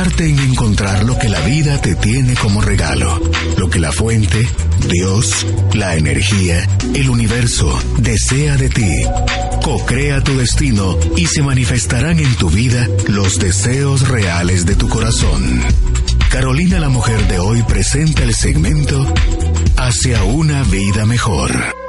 En encontrar lo que la vida te tiene como regalo, lo que la fuente, Dios, la energía, el universo desea de ti. Co-crea tu destino y se manifestarán en tu vida los deseos reales de tu corazón. Carolina la mujer de hoy presenta el segmento Hacia una vida mejor.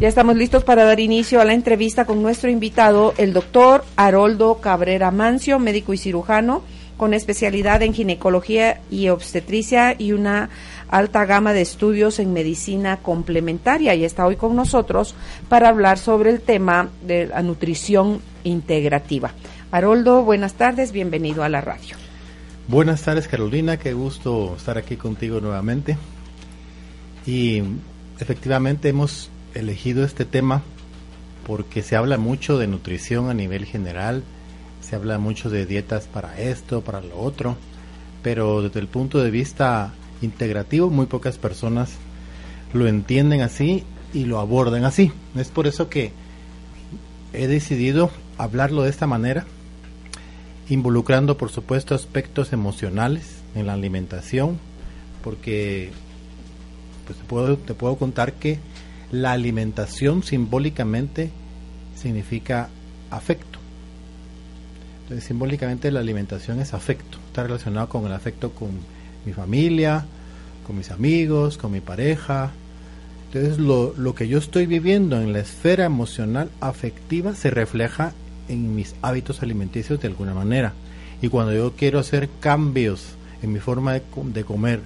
Ya estamos listos para dar inicio a la entrevista con nuestro invitado, el doctor Haroldo Cabrera Mancio, médico y cirujano con especialidad en ginecología y obstetricia y una alta gama de estudios en medicina complementaria y está hoy con nosotros para hablar sobre el tema de la nutrición integrativa. Haroldo, buenas tardes, bienvenido a la radio. Buenas tardes Carolina, qué gusto estar aquí contigo nuevamente. Y efectivamente hemos elegido este tema porque se habla mucho de nutrición a nivel general, se habla mucho de dietas para esto, para lo otro, pero desde el punto de vista integrativo muy pocas personas lo entienden así y lo abordan así. Es por eso que he decidido hablarlo de esta manera, involucrando por supuesto aspectos emocionales en la alimentación, porque pues, te, puedo, te puedo contar que la alimentación simbólicamente significa afecto. Entonces, simbólicamente la alimentación es afecto, está relacionado con el afecto con mi familia, con mis amigos, con mi pareja. Entonces, lo, lo que yo estoy viviendo en la esfera emocional afectiva se refleja en mis hábitos alimenticios de alguna manera. Y cuando yo quiero hacer cambios en mi forma de, de comer,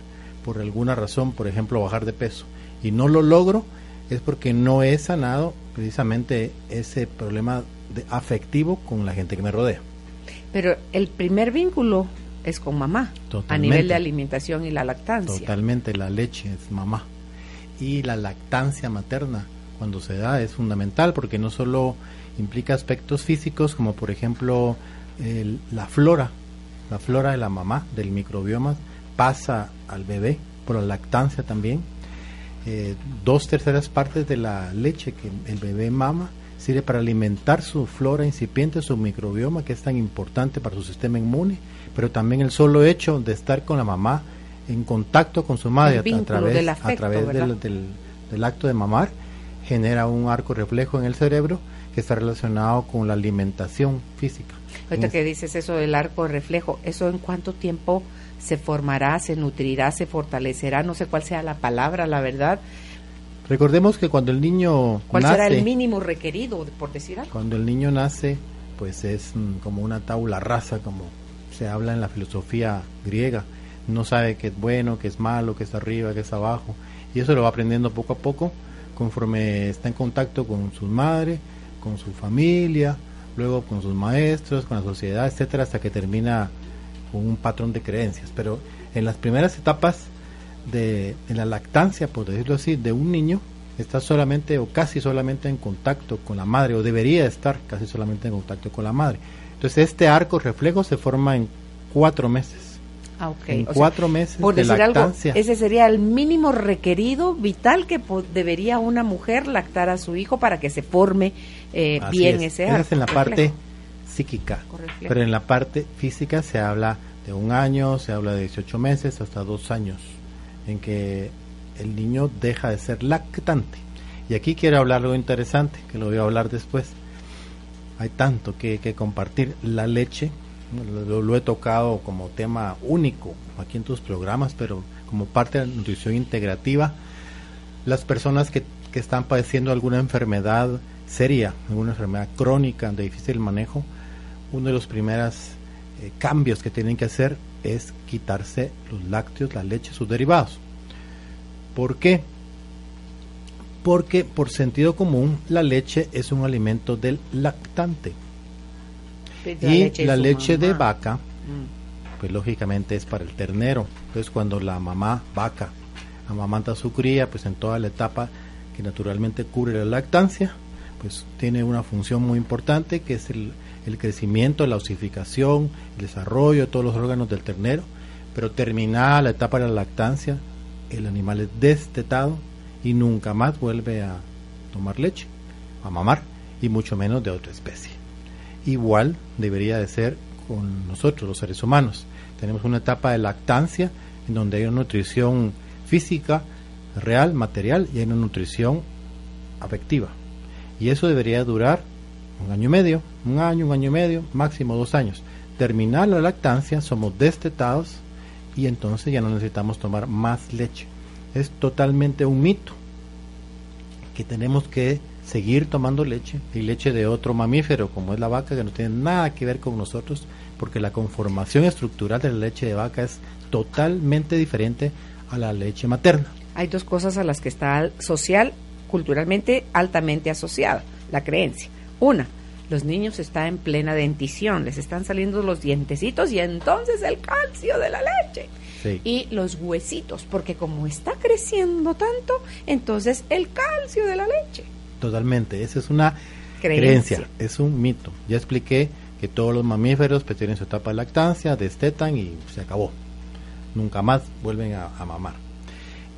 por alguna razón, por ejemplo, bajar de peso, y no lo logro, es porque no he sanado precisamente ese problema de afectivo con la gente que me rodea. Pero el primer vínculo es con mamá, Totalmente. a nivel de alimentación y la lactancia. Totalmente, la leche es mamá. Y la lactancia materna, cuando se da, es fundamental porque no solo implica aspectos físicos, como por ejemplo el, la flora, la flora de la mamá, del microbioma, pasa al bebé, por la lactancia también. Eh, dos terceras partes de la leche que el bebé mama sirve para alimentar su flora incipiente, su microbioma, que es tan importante para su sistema inmune, pero también el solo hecho de estar con la mamá en contacto con su madre a, través, del, del- del acto de mamar, genera un arco reflejo en el cerebro que está relacionado con la alimentación física. Ahorita que dices eso del arco reflejo, ¿eso en cuánto tiempo se formará, se nutrirá, se fortalecerá? No sé cuál sea la palabra, la verdad. Recordemos que cuando el niño ¿Cuál nace, será el mínimo requerido, por decir algo? cuando el niño nace, pues es mm, como una tabla rasa, como se habla en la filosofía griega. No sabe qué es bueno, qué es malo, qué es arriba, qué es abajo. Y eso lo va aprendiendo poco a poco, conforme está en contacto con su madre, con su familia, luego con sus maestros, con la sociedad, etcétera, hasta que termina con un patrón de creencias. Pero en las primeras etapas de, de la lactancia, por decirlo así, de un niño, está solamente o casi solamente en contacto con la madre, o debería estar casi solamente en contacto con la madre. Entonces este arco reflejo se forma en cuatro meses. Ah. En O sea, cuatro meses por de decir algo, lactancia. ese sería el mínimo requerido vital que debería una mujer lactar a su hijo para que se forme eh, bien es. ese en la parte reflejo. psíquica. Pero en la parte física se habla de un año, se habla de 18 meses hasta dos años, en que el niño deja de ser lactante. Y aquí quiero hablar algo interesante, que lo voy a hablar después. Hay tanto que, que compartir. La leche, lo, lo he tocado como tema único aquí en tus programas, pero como parte de la nutrición integrativa, las personas que, que están padeciendo alguna enfermedad seria, alguna enfermedad crónica de difícil manejo, uno de los primeros eh, cambios que tienen que hacer es quitarse los lácteos, la leche, sus derivados. ¿Por qué? Porque por sentido común la leche es un alimento del lactante. Pues y leche la leche de vaca, Mm. pues lógicamente es para el ternero. Entonces cuando la mamá vaca amamanta a su cría, pues en toda la etapa que naturalmente cubre la lactancia, pues tiene una función muy importante que es el, el crecimiento, la osificación, el desarrollo de todos los órganos del ternero. Pero terminada la etapa de la lactancia, el animal es destetado y nunca más vuelve a tomar leche, a mamar, y mucho menos de otra especie igual debería de ser con nosotros, los seres humanos. Tenemos una etapa de lactancia en donde hay una nutrición física, real, material, y hay una nutrición afectiva. Y eso debería durar un año y medio, un año, un año y medio, máximo dos años. Terminar la lactancia, somos destetados y entonces ya no necesitamos tomar más leche. Es totalmente un mito que tenemos que seguir tomando leche y leche de otro mamífero como es la vaca que no tiene nada que ver con nosotros porque la conformación estructural de la leche de vaca es totalmente diferente a la leche materna. Hay dos cosas a las que está al- social, culturalmente altamente asociada, la creencia. Una, los niños están en plena dentición, les están saliendo los dientecitos y entonces el calcio de la leche. Sí. Y los huesitos, porque como está creciendo tanto, entonces el calcio de la leche. Totalmente, esa es una Creencia. creencia, es un mito. Ya expliqué que todos los mamíferos pues, tienen su etapa de lactancia, destetan y se acabó. Nunca más vuelven a, a mamar.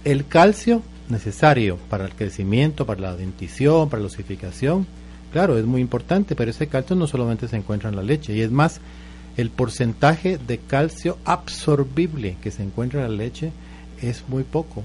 El calcio necesario para el crecimiento, para la dentición, para la osificación, claro, es muy importante, pero ese calcio no solamente se encuentra en la leche, y es más, el porcentaje de calcio absorbible que se encuentra en la leche es muy poco,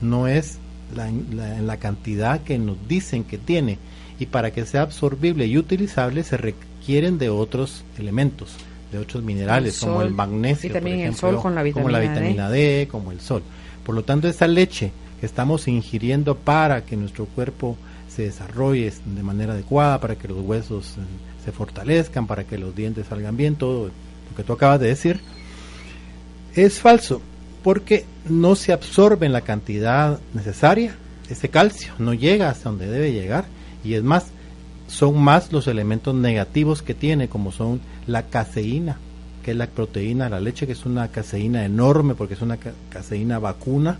no es la, la- la cantidad que nos dicen que tiene, y para que sea absorbible y utilizable se requieren de otros elementos, de otros minerales, El como el magnesio, y también por el ejemplo, sol con la como la vitamina D. vitamina D, como el sol. Por lo tanto, esa leche que estamos ingiriendo para que nuestro cuerpo se desarrolle de manera adecuada, para que los huesos eh, se fortalezcan, para que los dientes salgan bien, todo lo que tú acabas de decir, es falso, porque no se absorbe en la cantidad necesaria ese calcio, no llega hasta donde debe llegar, y es más, son más los elementos negativos que tiene, como son la caseína, que es la proteína de la leche, que es una caseína enorme, porque es una ca- caseína vacuna,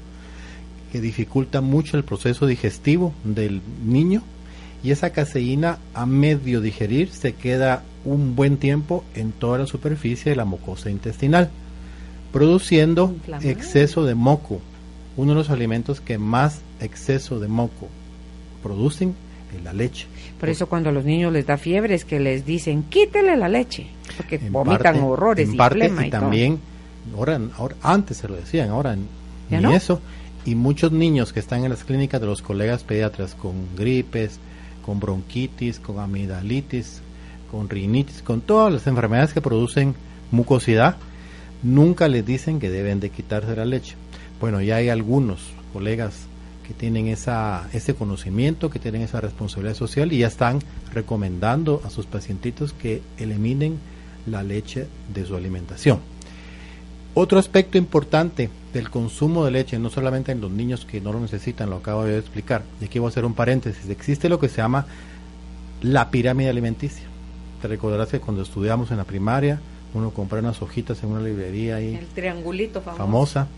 que dificulta mucho el proceso digestivo del niño, y esa caseína a medio digerir se queda un buen tiempo en toda la superficie de la mucosa intestinal, produciendo Inflamado. exceso de moco. Uno de los alimentos que más exceso de moco producen es la leche. Por eso cuando a los niños les da fiebre es que les dicen, quítele la leche, porque En vomitan parte- horrores en y parte, y también ahora, ahora antes se lo decían ahora n- ¿Ya ni no? eso y muchos niños que están en las clínicas de los colegas pediatras con gripes con bronquitis con amigdalitis con rinitis con todas las enfermedades que producen mucosidad nunca les dicen que deben de quitarse la leche bueno ya hay algunos colegas que tienen esa, ese conocimiento, que tienen esa responsabilidad social y ya están recomendando a sus pacientitos que eliminen la leche de su alimentación. Otro aspecto importante del consumo de leche, no solamente en los niños que no lo necesitan, lo acabo de explicar, y aquí voy a hacer un paréntesis, existe lo que se llama la pirámide alimenticia. Te recordarás que cuando estudiamos en la primaria, uno compraba unas hojitas en una librería ahí El triangulito famoso. famosa.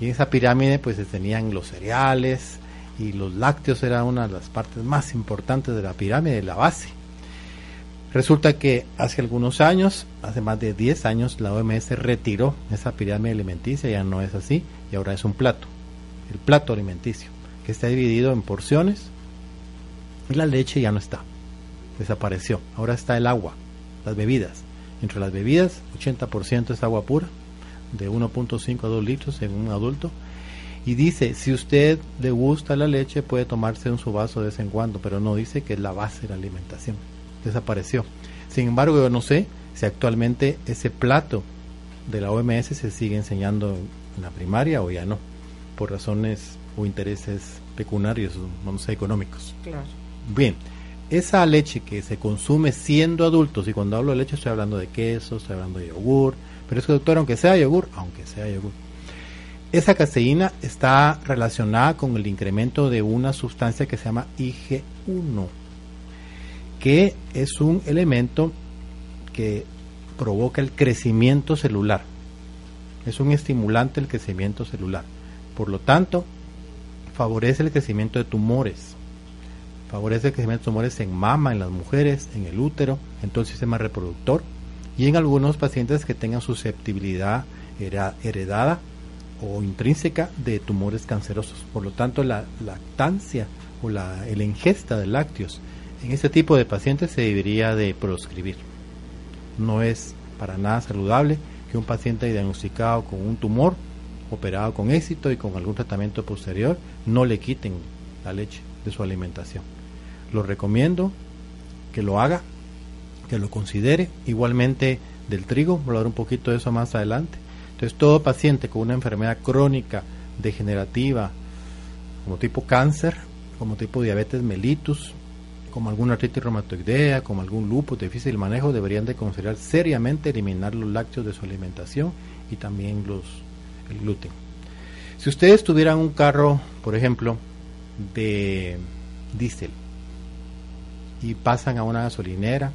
Y en esa pirámide pues se tenían los cereales y los lácteos era una de las partes más importantes de la pirámide, la base. Resulta que hace algunos años, hace más de 10 años, la OMS retiró esa pirámide alimenticia, ya no es así, y ahora es un plato, el plato alimenticio, que está dividido en porciones, y la leche ya no está, desapareció, ahora está el agua, las bebidas. Entre las bebidas, 80% es agua pura, de 1.5 a 2 litros en un adulto. Y dice, si usted le gusta la leche, puede tomarse un su vaso de vez en cuando, pero no dice que es la base de la alimentación. Desapareció. Sin embargo, yo no sé si actualmente ese plato de la OMS se sigue enseñando en la primaria o ya no, por razones o intereses pecuniarios, no sé, económicos. Claro. Bien, esa leche que se consume siendo adultos, y cuando hablo de leche estoy hablando de queso, estoy hablando de yogur, pero es que doctor, aunque sea yogur, aunque sea yogur, esa caseína está relacionada con el incremento de una sustancia que se llama IG1, que es un elemento que provoca el crecimiento celular. Es un estimulante el crecimiento celular. Por lo tanto, favorece el crecimiento de tumores. Favorece el crecimiento de tumores en mama, en las mujeres, en el útero, en todo el sistema reproductor y en algunos pacientes que tengan susceptibilidad heredada o intrínseca de tumores cancerosos. Por lo tanto, la lactancia o la el ingesta de lácteos en este tipo de pacientes se debería de proscribir. No es para nada saludable que un paciente diagnosticado con un tumor, operado con éxito y con algún tratamiento posterior, no le quiten la leche de su alimentación. Lo recomiendo que lo haga, que lo considere. Igualmente del trigo, voy a hablar un poquito de eso más adelante. Entonces todo paciente con una enfermedad crónica, degenerativa, como tipo cáncer, como tipo diabetes mellitus, como alguna artritis reumatoidea, como algún lupus difícil de manejo, deberían de considerar seriamente eliminar los lácteos de su alimentación y también los, el gluten. Si ustedes tuvieran un carro, por ejemplo, de diésel y pasan a una gasolinera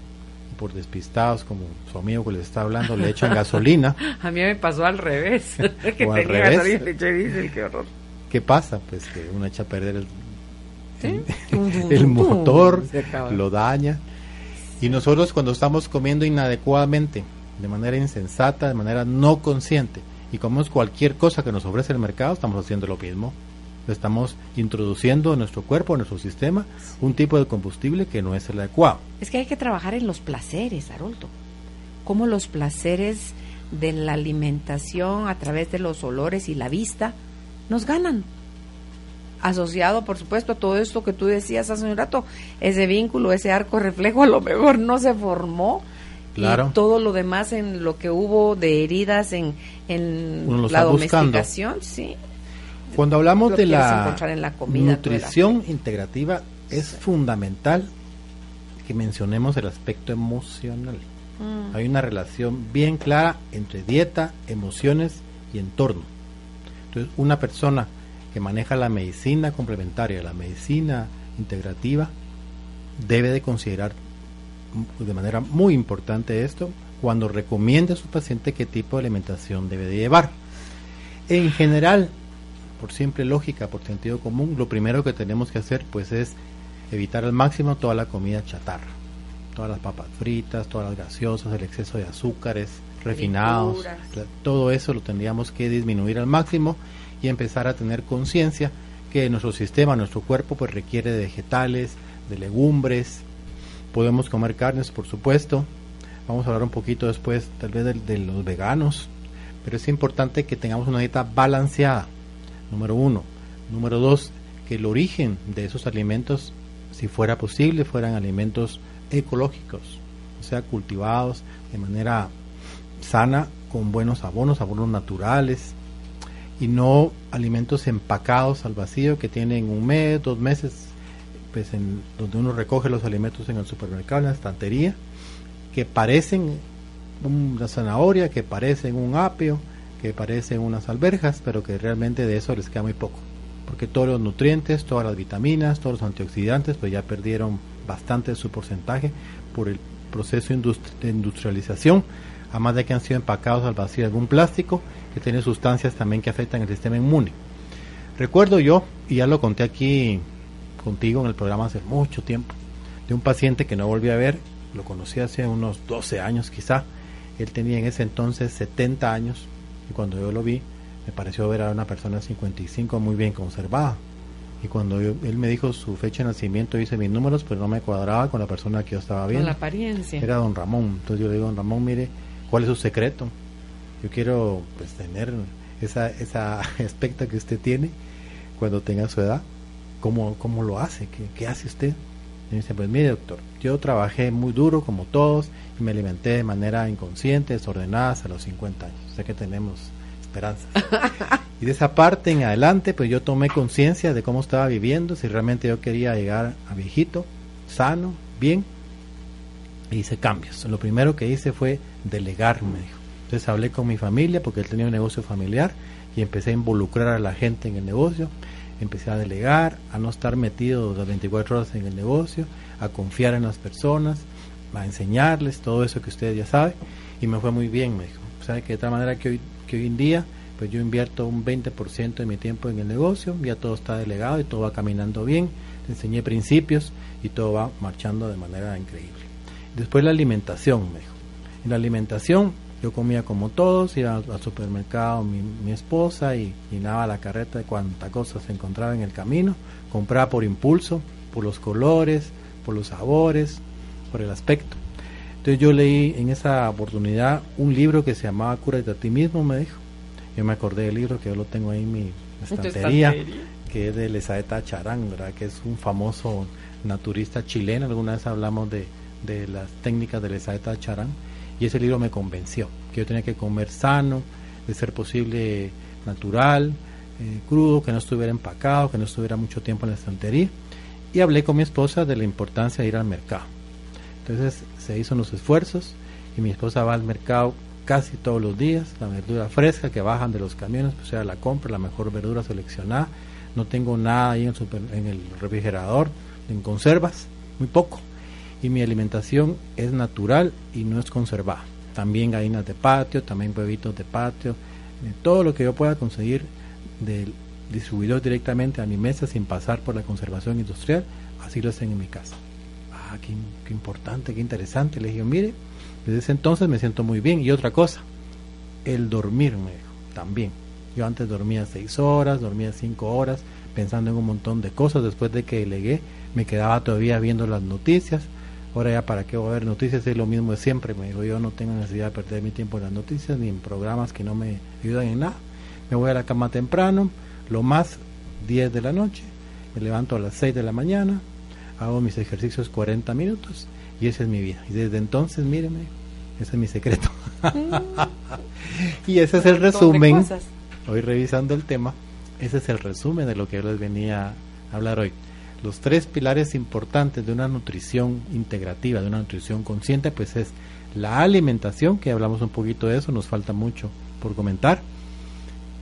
por despistados, como su amigo que les está hablando, le echan gasolina. a mí me pasó al revés. que al revés. le eché diésel, qué horror. ¿Qué pasa? Pues que uno echa a perder el, el motor, lo daña. Y nosotros cuando estamos comiendo inadecuadamente, de manera insensata, de manera no consciente, y comemos cualquier cosa que nos ofrece el mercado, estamos haciendo lo mismo. Estamos introduciendo en nuestro cuerpo, en nuestro sistema, un tipo de combustible que no es el adecuado. Es que hay que trabajar en los placeres, Haroldo. Como los placeres de la alimentación a través de los olores y la vista nos ganan asociado, por supuesto, a todo esto que tú decías hace un rato, ese vínculo, ese arco reflejo, a lo mejor no se formó. Claro. Y todo lo demás en lo que hubo de heridas en, en la domesticación, sí. Cuando hablamos de la, nutrición integrativa, es fundamental que mencionemos el aspecto emocional. Mm. Hay una relación bien clara entre dieta, emociones y entorno. Entonces, una persona que maneja la medicina complementaria, la medicina integrativa, debe de considerar de manera muy importante esto cuando recomiende a su paciente qué tipo de alimentación debe de llevar. En general, por siempre lógica, por sentido común, lo primero que tenemos que hacer pues es evitar al máximo toda la comida chatarra, todas las papas fritas, todas las gaseosas, el exceso de azúcares refinados, todo eso lo tendríamos que disminuir al máximo y empezar a tener conciencia que nuestro sistema, nuestro cuerpo, pues requiere de vegetales, de legumbres, podemos comer carnes, por supuesto. Vamos a hablar un poquito después, tal vez, de, los veganos, pero es importante que tengamos una dieta balanceada, número uno. Número dos, que el origen de esos alimentos, si fuera posible, fueran alimentos ecológicos, o sea, cultivados de manera sana, con buenos abonos, abonos naturales, y no alimentos empacados al vacío que tienen un mes, dos meses, pues en donde uno recoge los alimentos en el supermercado, en la estantería, que parecen una zanahoria, que parecen un apio, que parecen unas alberjas, pero que realmente de eso les queda muy poco, porque todos los nutrientes, todas las vitaminas, todos los antioxidantes, pues ya perdieron bastante de su porcentaje por el proceso de industrialización, además de que han sido empacados al vacío algún plástico que tiene sustancias también que afectan el sistema inmune. Recuerdo yo, y ya lo conté aquí contigo en el programa hace mucho tiempo, de un paciente que no volví a ver, lo conocí hace unos 12 años quizá, él tenía en ese entonces 70 años y cuando yo lo vi me pareció ver a una persona de 55 muy bien conservada. Y cuando él me dijo su fecha de nacimiento, hice mis números, pero no me cuadraba con la persona que yo estaba viendo. Con la apariencia. Era don Ramón. Entonces yo le digo, don Ramón, mire, ¿cuál es su secreto? Yo quiero pues tener esa, esa aspecto que usted tiene cuando tenga su edad. ¿Cómo, cómo lo hace? ¿Qué, ¿Qué, hace usted? Y me dice, pues mire doctor, yo trabajé muy duro como todos y me alimenté de manera inconsciente, desordenada hasta los 50 años. Sé que tenemos esperanza. y de esa parte en adelante, pues yo tomé conciencia de cómo estaba viviendo, si realmente yo quería llegar a viejito, sano, bien, y hice cambios. Lo primero que hice fue delegar, me dijo entonces hablé con mi familia porque él tenía un negocio familiar y empecé a involucrar a la gente en el negocio, empecé a delegar, a no estar metido las 24 horas en el negocio, a confiar en las personas a enseñarles todo eso que ustedes ya saben y me fue muy bien, me dijo. ¿Sabe que de tal manera que hoy, que hoy en día pues yo invierto un 20% de mi tiempo en el negocio, ya todo está delegado y todo va caminando bien, enseñé principios y todo va marchando de manera increíble. Después la alimentación, me dijo. En la alimentación yo comía como todos, iba al, al supermercado mi, mi esposa y llenaba la carreta de cuánta cosa se encontraba en el camino, compraba por impulso, por los colores, por los sabores, por el aspecto. Entonces yo leí en esa oportunidad un libro que se llamaba Cúrate a ti mismo, me dijo. Yo me acordé del libro que yo lo tengo ahí en mi estantería, estantería. que es de Lesaeta Charán, ¿verdad? que es un famoso naturista chileno. Alguna vez hablamos de, de las técnicas de Lesaeta Charán y ese libro me convenció que yo tenía que comer sano, de ser posible natural, eh, crudo, que no estuviera empacado, que no estuviera mucho tiempo en la estantería. Y hablé con mi esposa de la importancia de ir al mercado. Entonces se hizo unos esfuerzos y mi esposa va al mercado casi todos los días, la verdura fresca que bajan de los camiones, pues sea la compra, la mejor verdura seleccionada. No tengo nada ahí en super- en el refrigerador, en conservas, muy poco. Y mi alimentación es natural y no es conservada. También gallinas de patio, también huevitos de patio, todo lo que yo pueda conseguir del distribuidor directamente a mi mesa sin pasar por la conservación industrial, así lo hacen en mi casa. Ah, qué, importante, qué interesante. Le dije, mire, desde ese entonces me siento muy bien. Y otra cosa, el dormir, me también. Yo antes dormía seis horas, dormía cinco horas, pensando en un montón de cosas. Después de que delegué, me quedaba todavía viendo las noticias. Ahora ya, ¿para qué voy a ver noticias? Es lo mismo de siempre. Me dijo, yo no tengo necesidad de perder mi tiempo en las noticias ni en programas que no me ayudan en nada. Me voy a la cama temprano, lo más 10 de la noche. Me levanto a las 6 de la mañana, hago mis ejercicios 40 minutos y esa es mi vida. Y desde entonces, míreme, ese es mi secreto. y ese es el resumen. Hoy revisando el tema, ese es el resumen de lo que yo les venía a hablar hoy. Los tres pilares importantes de una nutrición integrativa, de una nutrición consciente, pues es la alimentación, que hablamos un poquito de eso, nos falta mucho por comentar,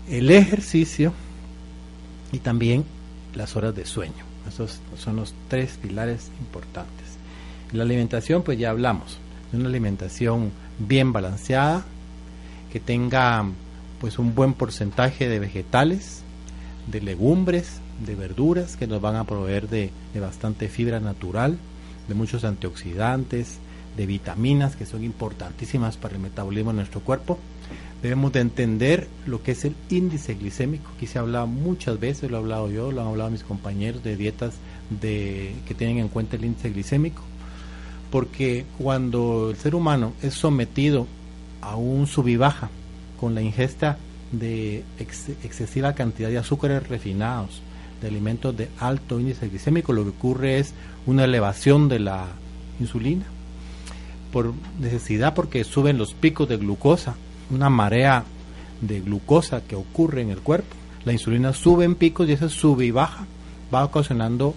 el ejercicio y también las horas de sueño. Esos son los tres pilares importantes. La alimentación, pues ya hablamos, de una alimentación bien balanceada, que tenga pues un buen porcentaje de vegetales, de legumbres, de verduras que nos van a proveer de, bastante fibra natural, de muchos antioxidantes, de vitaminas que son importantísimas para el metabolismo de nuestro cuerpo. Debemos de entender lo que es el índice glicémico. Aquí se ha hablado muchas veces, lo he hablado yo, lo han hablado mis compañeros de dietas de, que tienen en cuenta el índice glicémico. Porque cuando el ser humano es sometido a un sub baja con la ingesta de ex- excesiva cantidad de azúcares refinados, de alimentos de alto índice glicémico, lo que ocurre es una elevación de la insulina por necesidad porque suben los picos de glucosa, una marea de glucosa que ocurre en el cuerpo. La insulina sube en picos y ese sube y baja va ocasionando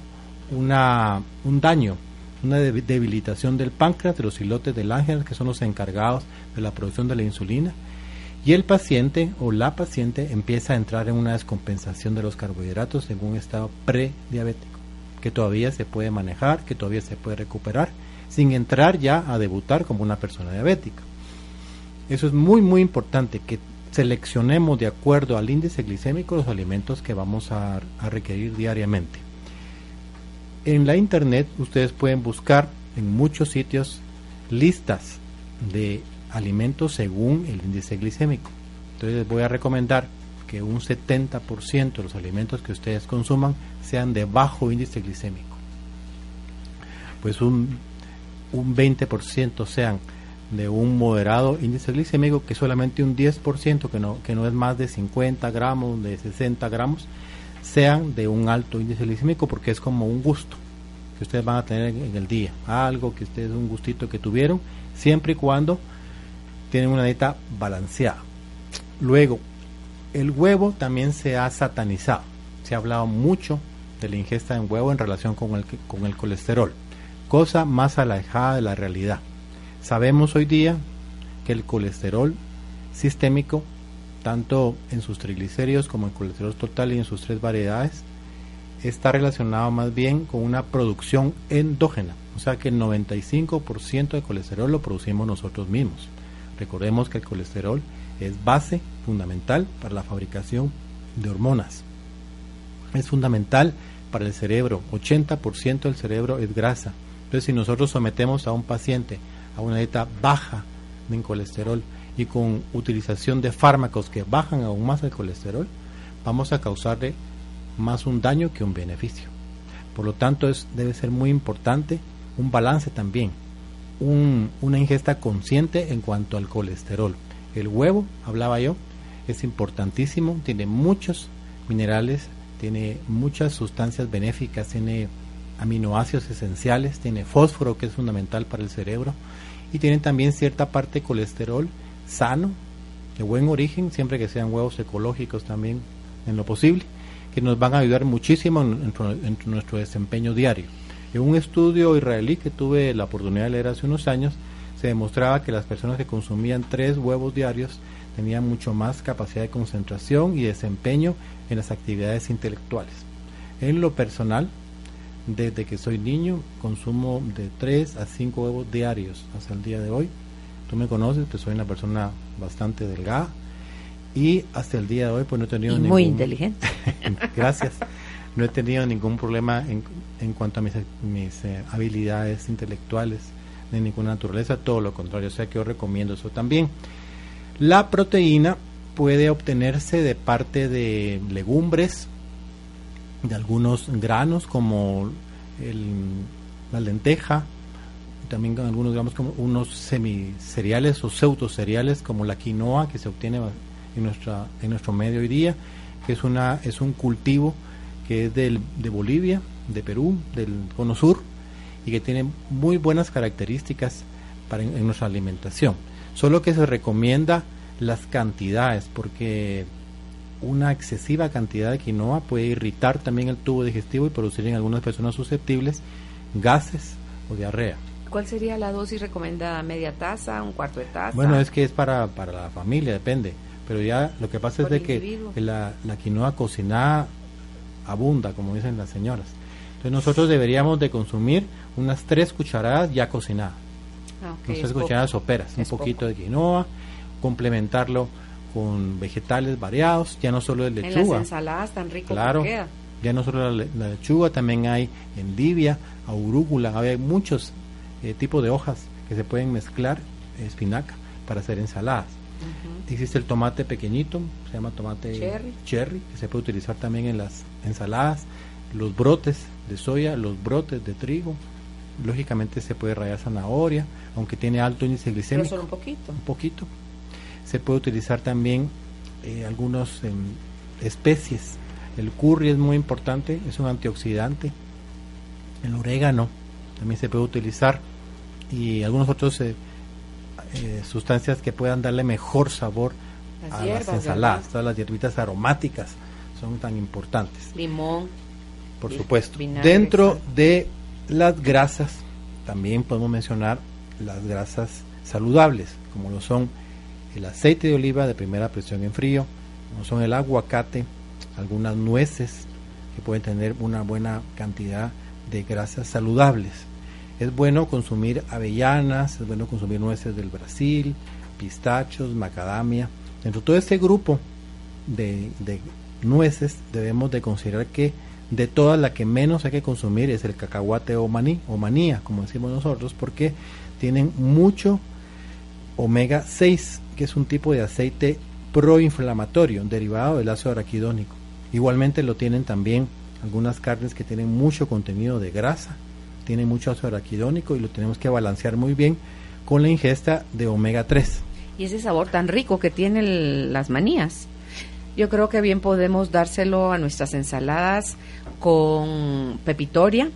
una, un daño, una debi- debilitación del páncreas, de los islotes del ángel, que son los encargados de la producción de la insulina. Y el paciente o la paciente empieza a entrar en una descompensación de los carbohidratos en un estado prediabético, que todavía se puede manejar, que todavía se puede recuperar, sin entrar ya a debutar como una persona diabética. Eso es muy, muy importante, que seleccionemos de acuerdo al índice glicémico los alimentos que vamos a, a requerir diariamente. En la internet ustedes pueden buscar en muchos sitios listas de alimentos según el índice glicémico. Entonces les voy a recomendar que un 70% de los alimentos que ustedes consuman sean de bajo índice glicémico. Pues un, un 20% sean de un moderado índice glicémico, que solamente un 10%, que no, que no es más de 50 gramos, de 60 gramos, sean de un alto índice glicémico, porque es como un gusto que ustedes van a tener en, el día. Algo que ustedes, un gustito que tuvieron, siempre y cuando tienen una dieta balanceada. Luego, el huevo también se ha satanizado. Se ha hablado mucho de la ingesta en huevo en relación con el, con el colesterol, cosa más alejada de la realidad. Sabemos hoy día que el colesterol sistémico, tanto en sus triglicéridos como en colesterol total y en sus tres variedades, está relacionado más bien con una producción endógena, o sea que el 95% de colesterol lo producimos nosotros mismos. Recordemos que el colesterol es base fundamental para la fabricación de hormonas. Es fundamental para el cerebro, 80% del cerebro es grasa. Entonces si nosotros sometemos a un paciente a una dieta baja en colesterol y con utilización de fármacos que bajan aún más el colesterol, vamos a causarle más un daño que un beneficio. Por lo tanto, es, debe ser muy importante un balance también, un- una ingesta consciente en cuanto al colesterol. El huevo, hablaba yo, es importantísimo, tiene muchos minerales, tiene muchas sustancias benéficas, tiene aminoácidos esenciales, tiene fósforo que es fundamental para el cerebro y tiene también cierta parte de colesterol sano, de buen origen, siempre que sean huevos ecológicos también en lo posible, que nos van a ayudar muchísimo en nuestro desempeño diario. En un estudio israelí que tuve la oportunidad de leer hace unos años, se demostraba que las personas que consumían tres huevos diarios tenían mucho más capacidad de concentración y desempeño en las actividades intelectuales. En lo personal, desde que soy niño, consumo de 3 a 5 huevos diarios hasta el día de hoy. Tú me conoces, que soy una persona bastante delgada y hasta el día de hoy pues no he tenido Y ningún... muy inteligente. Gracias. No he tenido ningún problema en, en cuanto a mis, eh, habilidades intelectuales de ninguna naturaleza, todo lo contrario, o sea que yo recomiendo eso también. La proteína puede obtenerse de parte de legumbres, de algunos granos como el- la lenteja, también con algunos digamos como unos semicereales o pseudocereales como la quinoa que se obtiene en nuestra en nuestro medio hoy día, que es una es un cultivo que es del, de Bolivia, de Perú, del Cono Sur y que tiene muy buenas características para en, en nuestra alimentación. Solo que se recomienda las cantidades porque una excesiva cantidad de quinoa puede irritar también el tubo digestivo y producir en algunas personas susceptibles gases o diarrea. ¿Cuál sería la dosis recomendada? ¿Media taza? ¿Un cuarto de taza? Bueno, es que es para, para la familia, depende. Pero ya lo que pasa es de que la, la quinoa cocinada abunda, como dicen las señoras. Entonces nosotros deberíamos de consumir unas tres cucharadas ya cocinadas. Ah, unas es tres poco. cucharadas soperas, un poquito poco. de quinoa, complementarlo con vegetales variados, ya no solo de En las lechuga. ensaladas tan rico Claro, que queda. ya no solo la, le- la lechuga, también hay endivia, aurúcula, hay muchos eh, tipos de hojas que se pueden mezclar, espinaca, para hacer ensaladas. Existe el tomate pequeñito, se llama tomate Cherry. que se puede utilizar también en las ensaladas, los brotes de soya, los brotes de trigo, lógicamente se puede rayar zanahoria, aunque tiene alto índice Pero glicémico solo un poquito. un poquito. Se puede utilizar también eh, algunos em, especies. El curry es muy importante, es un antioxidante. El orégano también se puede utilizar y algunos otros eh, eh, sustancias que puedan darle mejor sabor Las a hierbas, las ensaladas. Todas las hierbitas aromáticas son tan importantes Limón. Por supuesto. vinagre, Dentro sal. de las grasas, también podemos mencionar las grasas saludables, como lo son el aceite de oliva de primera presión en frío, como son el aguacate, algunas nueces que pueden tener una buena cantidad de grasas saludables. Es bueno consumir avellanas, es bueno consumir nueces del Brasil, pistachos, macadamia. Dentro de todo este grupo de, de nueces debemos de considerar que de todas la que menos hay que consumir es el cacahuate o maní o manía, como decimos nosotros, porque tienen mucho omega 6, que es un tipo de aceite proinflamatorio derivado del ácido araquidónico. Igualmente lo tienen también algunas carnes que tienen mucho contenido de grasa, tienen mucho ácido araquidónico y lo tenemos que balancear muy bien con la ingesta de omega 3. Y ese sabor tan rico que tienen las manías. Yo creo que bien podemos dárselo a nuestras ensaladas con pepitoria,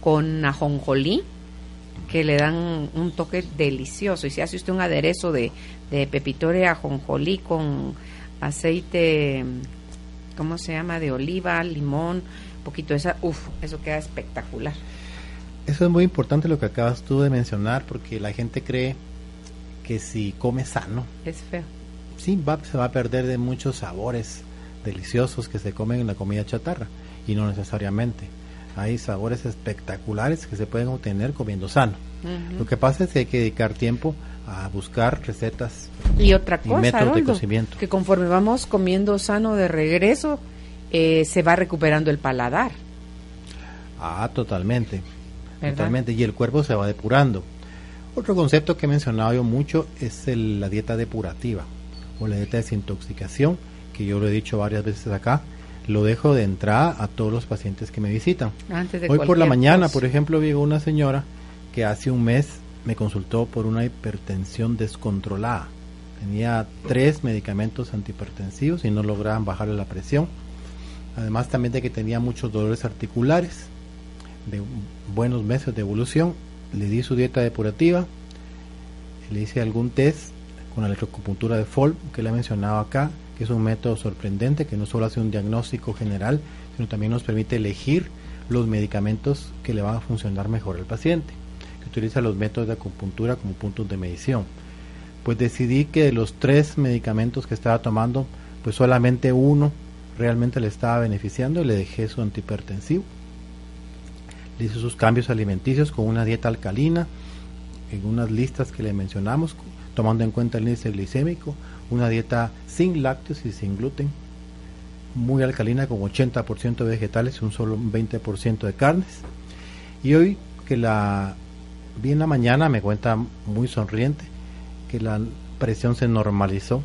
con ajonjolí, que le dan un toque delicioso. Y si hace usted un aderezo de, de pepitoria, ajonjolí con aceite, ¿cómo se llama? De oliva, limón, un poquito de esa, uff, eso queda espectacular. Eso es muy importante lo que acabas tú de mencionar, porque la gente cree que si come sano, Es feo. sí, va, se va a perder de muchos sabores deliciosos que se comen en la comida chatarra. Y no necesariamente. Hay sabores espectaculares que se pueden obtener comiendo sano. Lo que pasa es que hay que dedicar tiempo a buscar recetas Y otra y métodos de cocimiento. que conforme vamos comiendo sano de regreso, eh, se va recuperando el paladar. Ah, totalmente. ¿Verdad? Totalmente. Y el cuerpo se va depurando. Otro concepto que he mencionado yo mucho es el- la dieta depurativa o la dieta de desintoxicación, que yo lo he dicho varias veces acá. Lo dejo de entrada a todos los pacientes que me visitan. Antes de Hoy por la mañana, cosa. por ejemplo, llegó una señora que hace un mes me consultó por una hipertensión descontrolada. Tenía tres medicamentos antihipertensivos y no lograban bajarle la presión. Además también de que tenía muchos dolores articulares, de buenos meses de evolución. Le di su dieta depurativa, le hice algún test con la electroacupuntura de FOL, que le he mencionado acá, que es un método sorprendente que no solo hace un diagnóstico general, sino también nos permite elegir los medicamentos que le van a funcionar mejor al paciente, que utiliza los métodos de acupuntura como puntos de medición. Pues decidí que de los tres medicamentos que estaba tomando, pues solamente uno realmente le estaba beneficiando y le dejé su antihipertensivo. Le hice sus cambios alimenticios con una dieta alcalina, en unas listas que le mencionamos, tomando en cuenta el índice glicémico, una dieta sin lácteos y sin gluten, muy alcalina con 80% de vegetales y un solo 20% de carnes. Y hoy que la vi en la mañana me cuenta muy sonriente que la presión se normalizó,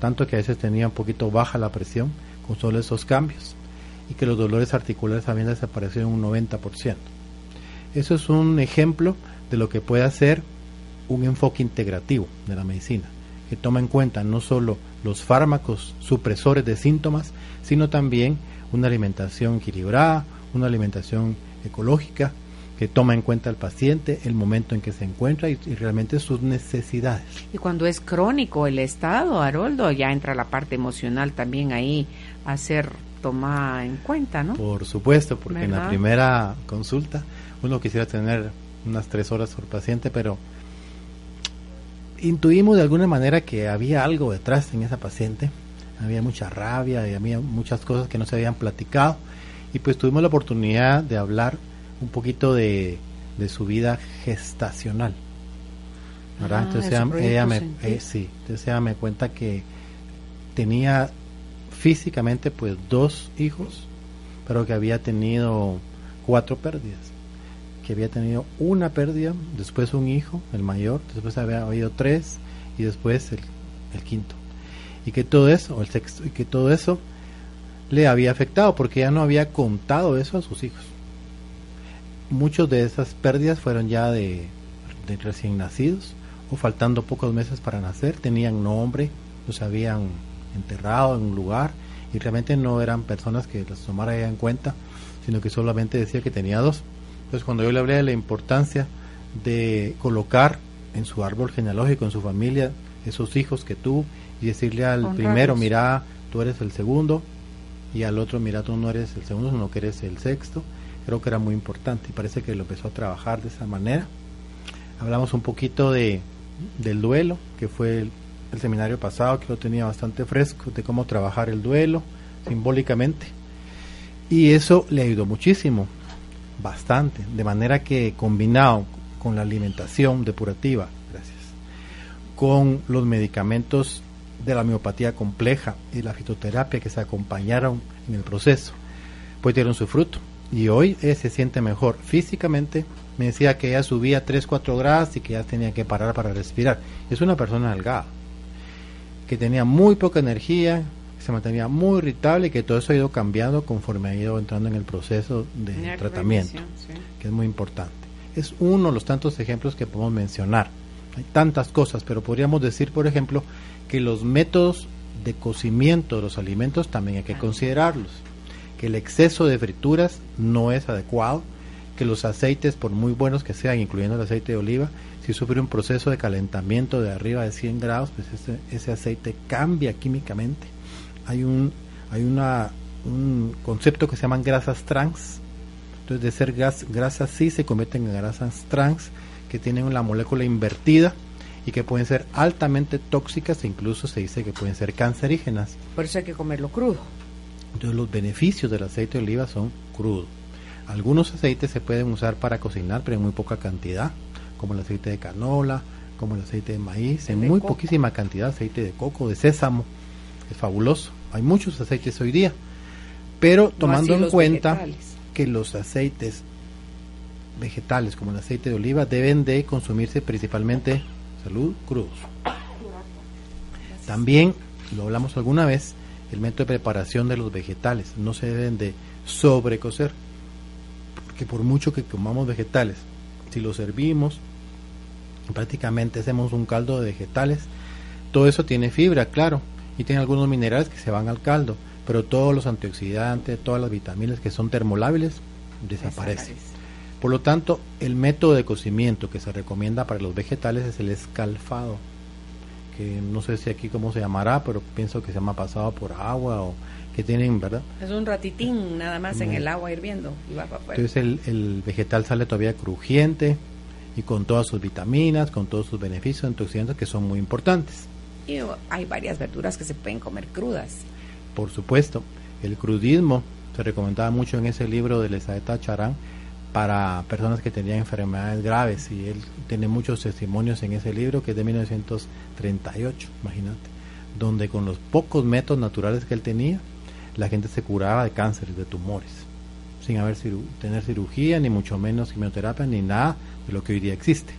tanto que a veces tenía un poquito baja la presión con solo esos cambios y que los dolores articulares habían desaparecido un 90%. Eso es un ejemplo de lo que puede hacer un enfoque integrativo de la medicina, que toma en cuenta no solo los fármacos supresores de síntomas, sino también una alimentación equilibrada, una alimentación ecológica, que toma en cuenta al paciente, el momento en que se encuentra y, y realmente sus necesidades. Y cuando es crónico el estado, Haroldo, ya entra la parte emocional también ahí a ser tomada en cuenta, ¿no? Por supuesto, porque en la primera consulta uno quisiera tener unas tres horas por paciente, pero intuimos de alguna manera que había algo detrás en esa paciente, había mucha rabia y había muchas cosas que no se habían platicado y pues tuvimos la oportunidad de hablar un poquito de, de su vida gestacional. ¿verdad? Ah, entonces ella, me, eh, sí, entonces ella me cuenta que tenía físicamente pues dos hijos, pero que había tenido cuatro pérdidas. Que había tenido una pérdida, después un hijo, el mayor, después había habido tres y después el, quinto. Y que todo eso, el sexto, y que todo eso le había afectado porque ya no había contado eso a sus hijos. Muchos de esas pérdidas fueron ya de, de recién nacidos o faltando pocos meses para nacer, tenían nombre, los habían enterrado en un lugar y realmente no eran personas que las tomara en cuenta, sino que solamente decía que tenía dos. Entonces cuando yo le hablé de la importancia de colocar en su árbol genealógico, en su familia, esos hijos que tuvo y decirle al Honrarlos. primero, mira, tú eres el segundo y al otro, mira, tú no eres el segundo, sino que eres el sexto, creo que era muy importante y parece que lo empezó a trabajar de esa manera. Hablamos un poquito de, del duelo, que fue el, el seminario pasado, que lo tenía bastante fresco, de cómo trabajar el duelo simbólicamente. Y eso le ayudó muchísimo, bastante, de manera que combinado con la alimentación depurativa, gracias, con los medicamentos de la miopatía compleja y la fitoterapia que se acompañaron en el proceso, pues dieron su fruto. Y hoy ella se siente mejor físicamente. Me decía que ella subía 3, 4 grados y que ya tenía que parar para respirar. Es una persona delgada, que tenía muy poca energía, se mantenía muy irritable y que todo eso ha ido cambiando conforme ha ido entrando en el proceso de tratamiento sí. que es muy importante. Es uno de los tantos ejemplos que podemos mencionar. Hay tantas cosas, pero podríamos decir, por ejemplo, que los métodos de cocimiento de los alimentos también hay que considerarlos. Que el exceso de frituras no es adecuado, que los aceites, por muy buenos que sean, incluyendo el aceite de oliva, si sufre un proceso de calentamiento de arriba de 100 grados, pues ese, ese aceite cambia químicamente. Hay un, hay una, un concepto que se llaman grasas trans, entonces, de ser gas, grasas cis se convierten en grasas trans que tienen la molécula invertida y que pueden ser altamente tóxicas e incluso se dice que pueden ser cancerígenas. Por eso hay que comerlo crudo. Entonces los beneficios del aceite de oliva son crudo. Algunos aceites se pueden usar para cocinar, pero en muy poca cantidad, como el aceite de canola, como el aceite de maíz, en De muy coco. poquísima cantidad, aceite de coco, de sésamo, es fabuloso. Hay muchos aceites hoy día, pero tomando en cuenta vegetales. que los aceites vegetales, como el aceite de oliva, deben de consumirse principalmente, salud, crudos. También, lo hablamos alguna vez, el método de preparación de los vegetales no se deben de sobrecocer, porque por mucho que comamos vegetales, si los servimos, prácticamente hacemos un caldo de vegetales, todo eso tiene fibra, claro, y tiene algunos minerales que se van al caldo, pero todos los antioxidantes, todas las vitaminas que son termolábiles desaparecen. Por lo tanto, el método de cocimiento que se recomienda para los vegetales es el escalfado, que no sé si aquí cómo se llamará, pero pienso que se llama pasado por agua o que tienen, ¿verdad? Es un ratitín nada más en el agua hirviendo y va para afuera. Entonces el, el vegetal sale todavía crujiente y con todas sus vitaminas, con todos sus beneficios antioxidantes que son muy importantes. Y hay varias verduras que se pueden comer crudas. Por supuesto, el crudismo se recomendaba mucho en ese libro de Lesaeta Charán para personas que tenían enfermedades graves y él tiene muchos testimonios en ese libro que es de 1938, imagínate, donde con los pocos métodos naturales que él tenía, la gente se curaba de cánceres, de tumores, sin haber tener cirugía, ni mucho menos quimioterapia, ni nada de lo que hoy día existe.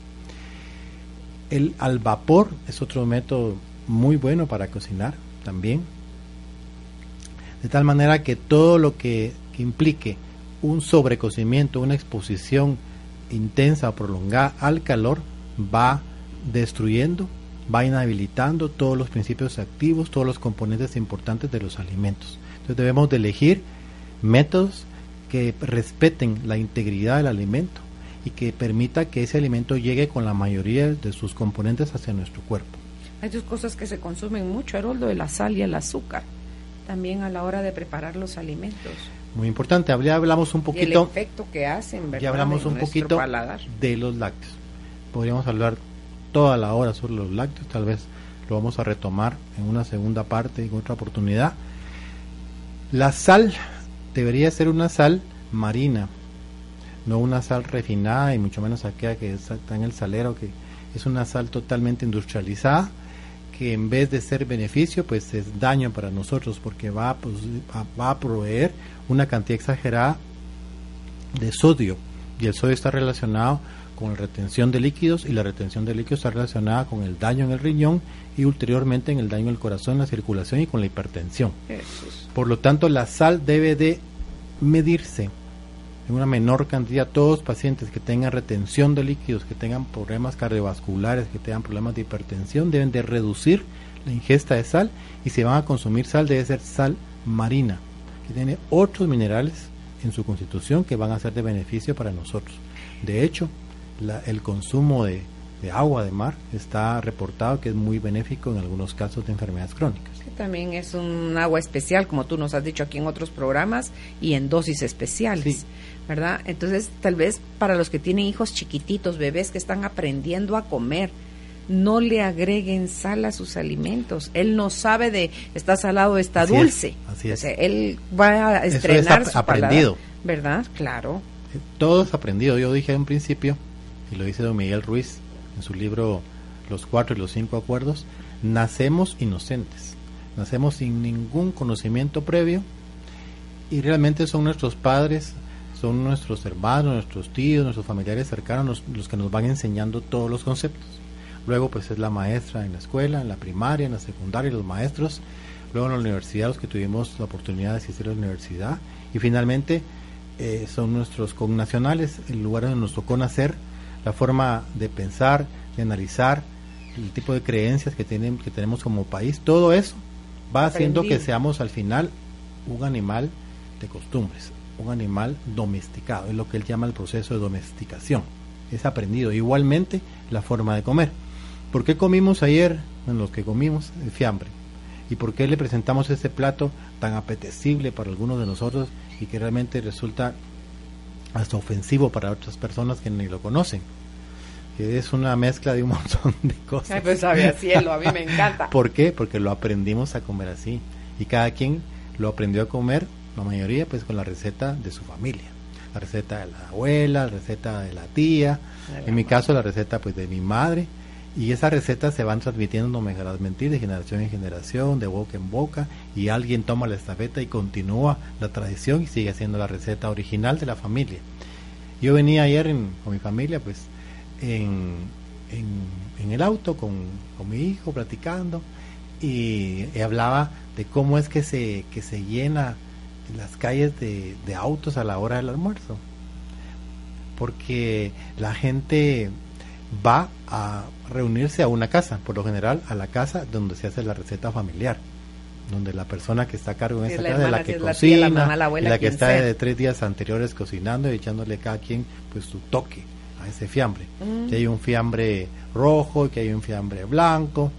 El al vapor es otro método muy bueno para cocinar también, de tal manera que todo lo que, que implique un sobrecocimiento, una exposición intensa o prolongada al calor, va destruyendo, va inhabilitando todos los principios activos, todos los componentes importantes de los alimentos. Entonces debemos de elegir métodos que respeten la integridad del alimento y que permita que ese alimento llegue con la mayoría de sus componentes hacia nuestro cuerpo. Hay dos cosas que se consumen mucho, Haroldo, de la sal y el azúcar. También a la hora de preparar los alimentos. Muy importante, ya hablamos un Y el poquito efecto que hacen, ¿verdad? Ya hablamos un poquito paladar. de los lácteos. Podríamos hablar toda la hora sobre los lácteos, tal vez lo vamos a retomar en una segunda parte, en otra oportunidad. La sal debería ser una sal marina, no una sal refinada y mucho menos aquella que está en el salero, que es una sal totalmente industrializada, que en vez de ser beneficio, pues es daño para nosotros, porque va a, pues, va- a proveer una cantidad exagerada de sodio y el sodio está relacionado con la retención de líquidos y la retención de líquidos está relacionada con el daño en el riñón y ulteriormente en el daño al corazón, la circulación y con la hipertensión. Por lo tanto, la sal debe de medirse en una menor cantidad. Todos los pacientes que tengan retención de líquidos, que tengan problemas cardiovasculares, que tengan problemas de hipertensión, deben de reducir la ingesta de sal y si van a consumir sal debe ser sal marina, que tiene otros minerales en su constitución que van a ser de beneficio para nosotros. De hecho, la- el consumo de, de agua de mar está reportado que es muy benéfico en algunos casos de enfermedades crónicas. Que también es un agua especial, como tú nos has dicho aquí en otros programas, y en dosis especiales, Sí. ¿Verdad? Entonces, tal vez para los que tienen hijos chiquititos, bebés que están aprendiendo a comer, no le agreguen sal a sus alimentos. Él no sabe de está salado, está Así es, dulce. así es. O sea, él va a Eso es estrenar ap- su aprendido. ¿verdad? Claro. Eh, Todo es aprendido. Yo dije en principio, y lo dice don Miguel Ruiz en su libro Los cuatro y los cinco acuerdos, nacemos inocentes, nacemos sin ningún conocimiento previo y realmente son nuestros padres, son nuestros hermanos, nuestros tíos, nuestros familiares cercanos los, los que nos van enseñando todos los conceptos. Luego pues es la maestra en la escuela, en la primaria, en la secundaria, los maestros, luego en la universidad los que tuvimos la oportunidad de asistir a la universidad y finalmente eh, son nuestros connacionales, el lugar donde nos tocó nacer, la forma de pensar, de analizar, el tipo de creencias que, tienen, que tenemos como país, todo eso va haciendo que seamos al final un animal de costumbres, un animal domesticado, es lo que él llama el proceso de domesticación, es aprendido. Igualmente la forma de comer. ¿Por qué comimos ayer, en los que comimos, el fiambre? ¿Y por qué le presentamos ese plato tan apetecible para algunos de nosotros y que realmente resulta hasta ofensivo para otras personas que ni lo conocen? Que es una mezcla de un montón de cosas. Ay, pues sabe a cielo, a mí me encanta. ¿Por qué? Porque lo aprendimos a comer así. Y cada quien lo aprendió a comer, la mayoría, pues con la receta de su familia. La receta de la abuela, la receta de la tía, en mi caso la receta pues de mi madre. Y esas recetas se van transmitiendo, no me dejarás mentir, de generación en generación, de boca en boca, y alguien toma la estafeta y continúa la tradición y sigue haciendo la receta original de la familia. Yo venía ayer en- con mi familia, pues, en, en- en el auto con, con mi hijo platicando y, y hablaba de cómo es que se, que se llena las calles de, de autos a la hora del almuerzo. Porque la gente va a reunirse a una casa, por lo general a la casa donde se hace la receta familiar, donde la persona que está a cargo en esa la casa es la que es la tía, la cocina, mamá, la abuela, y la que está sea. de tres días anteriores cocinando y echándole cada quien pues su toque a ese fiambre. Mm. Que hay un fiambre rojo, que hay un fiambre blanco,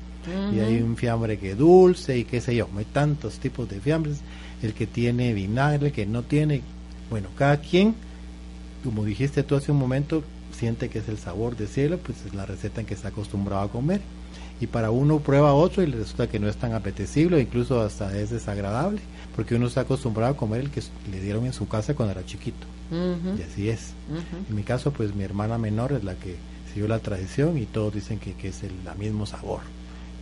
y hay un fiambre que dulce y qué sé yo. Hay tantos tipos de fiambres, el que tiene vinagre, el que no tiene. Bueno, cada quien, como dijiste tú hace un momento, siente que es el sabor de cielo, pues es la receta en que está acostumbrado a comer. Y para uno prueba otro y le resulta que no es tan apetecible, incluso hasta es desagradable, porque uno está acostumbrado a comer el que le dieron en su casa cuando era chiquito. Y así es. En mi caso, pues mi hermana menor es la que siguió la tradición y todos dicen que, que es el la mismo sabor,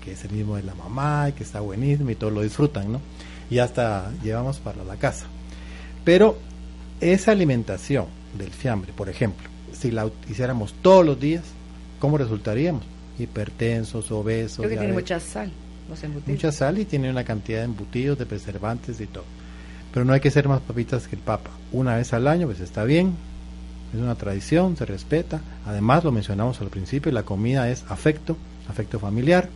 que es el mismo de la mamá y que está buenísimo y todos lo disfrutan, ¿no? Y hasta llevamos para la casa. Pero esa alimentación del fiambre, por ejemplo, si la hiciéramos todos los días, ¿cómo resultaríamos? Hipertensos, obesos, Creo que tiene mucha sal, los embutidos. Mucha sal y tiene una cantidad de embutidos, de preservantes y todo. Pero no hay que ser más papitas que el Papa. Una vez al año, pues está bien. Es una tradición, se respeta. Además, lo mencionamos al principio, la comida es afecto, afecto familiar.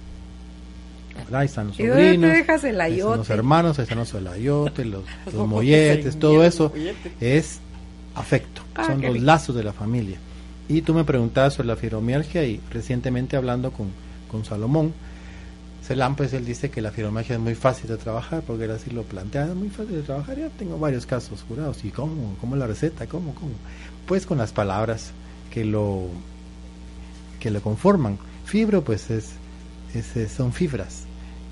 Ahí están los ¿Y dónde te sobrinos, dejas el ahí están los hermanos, ahí están los olayotes, los, los Como molletes, todo eso es afecto, Ah, son los rico. lazos de la familia. Y tú me preguntabas sobre la fibromialgia y recientemente hablando con, con Salomón, Celan, pues él dice que la fibromialgia es muy fácil de trabajar, porque él así lo plantea, es muy fácil de trabajar, ya tengo varios casos curados. ¿Y cómo? ¿Cómo la receta? ¿Cómo? ¿Cómo? Pues con las palabras que lo que lo conforman. Fibro, pues es, es- es- son fibras,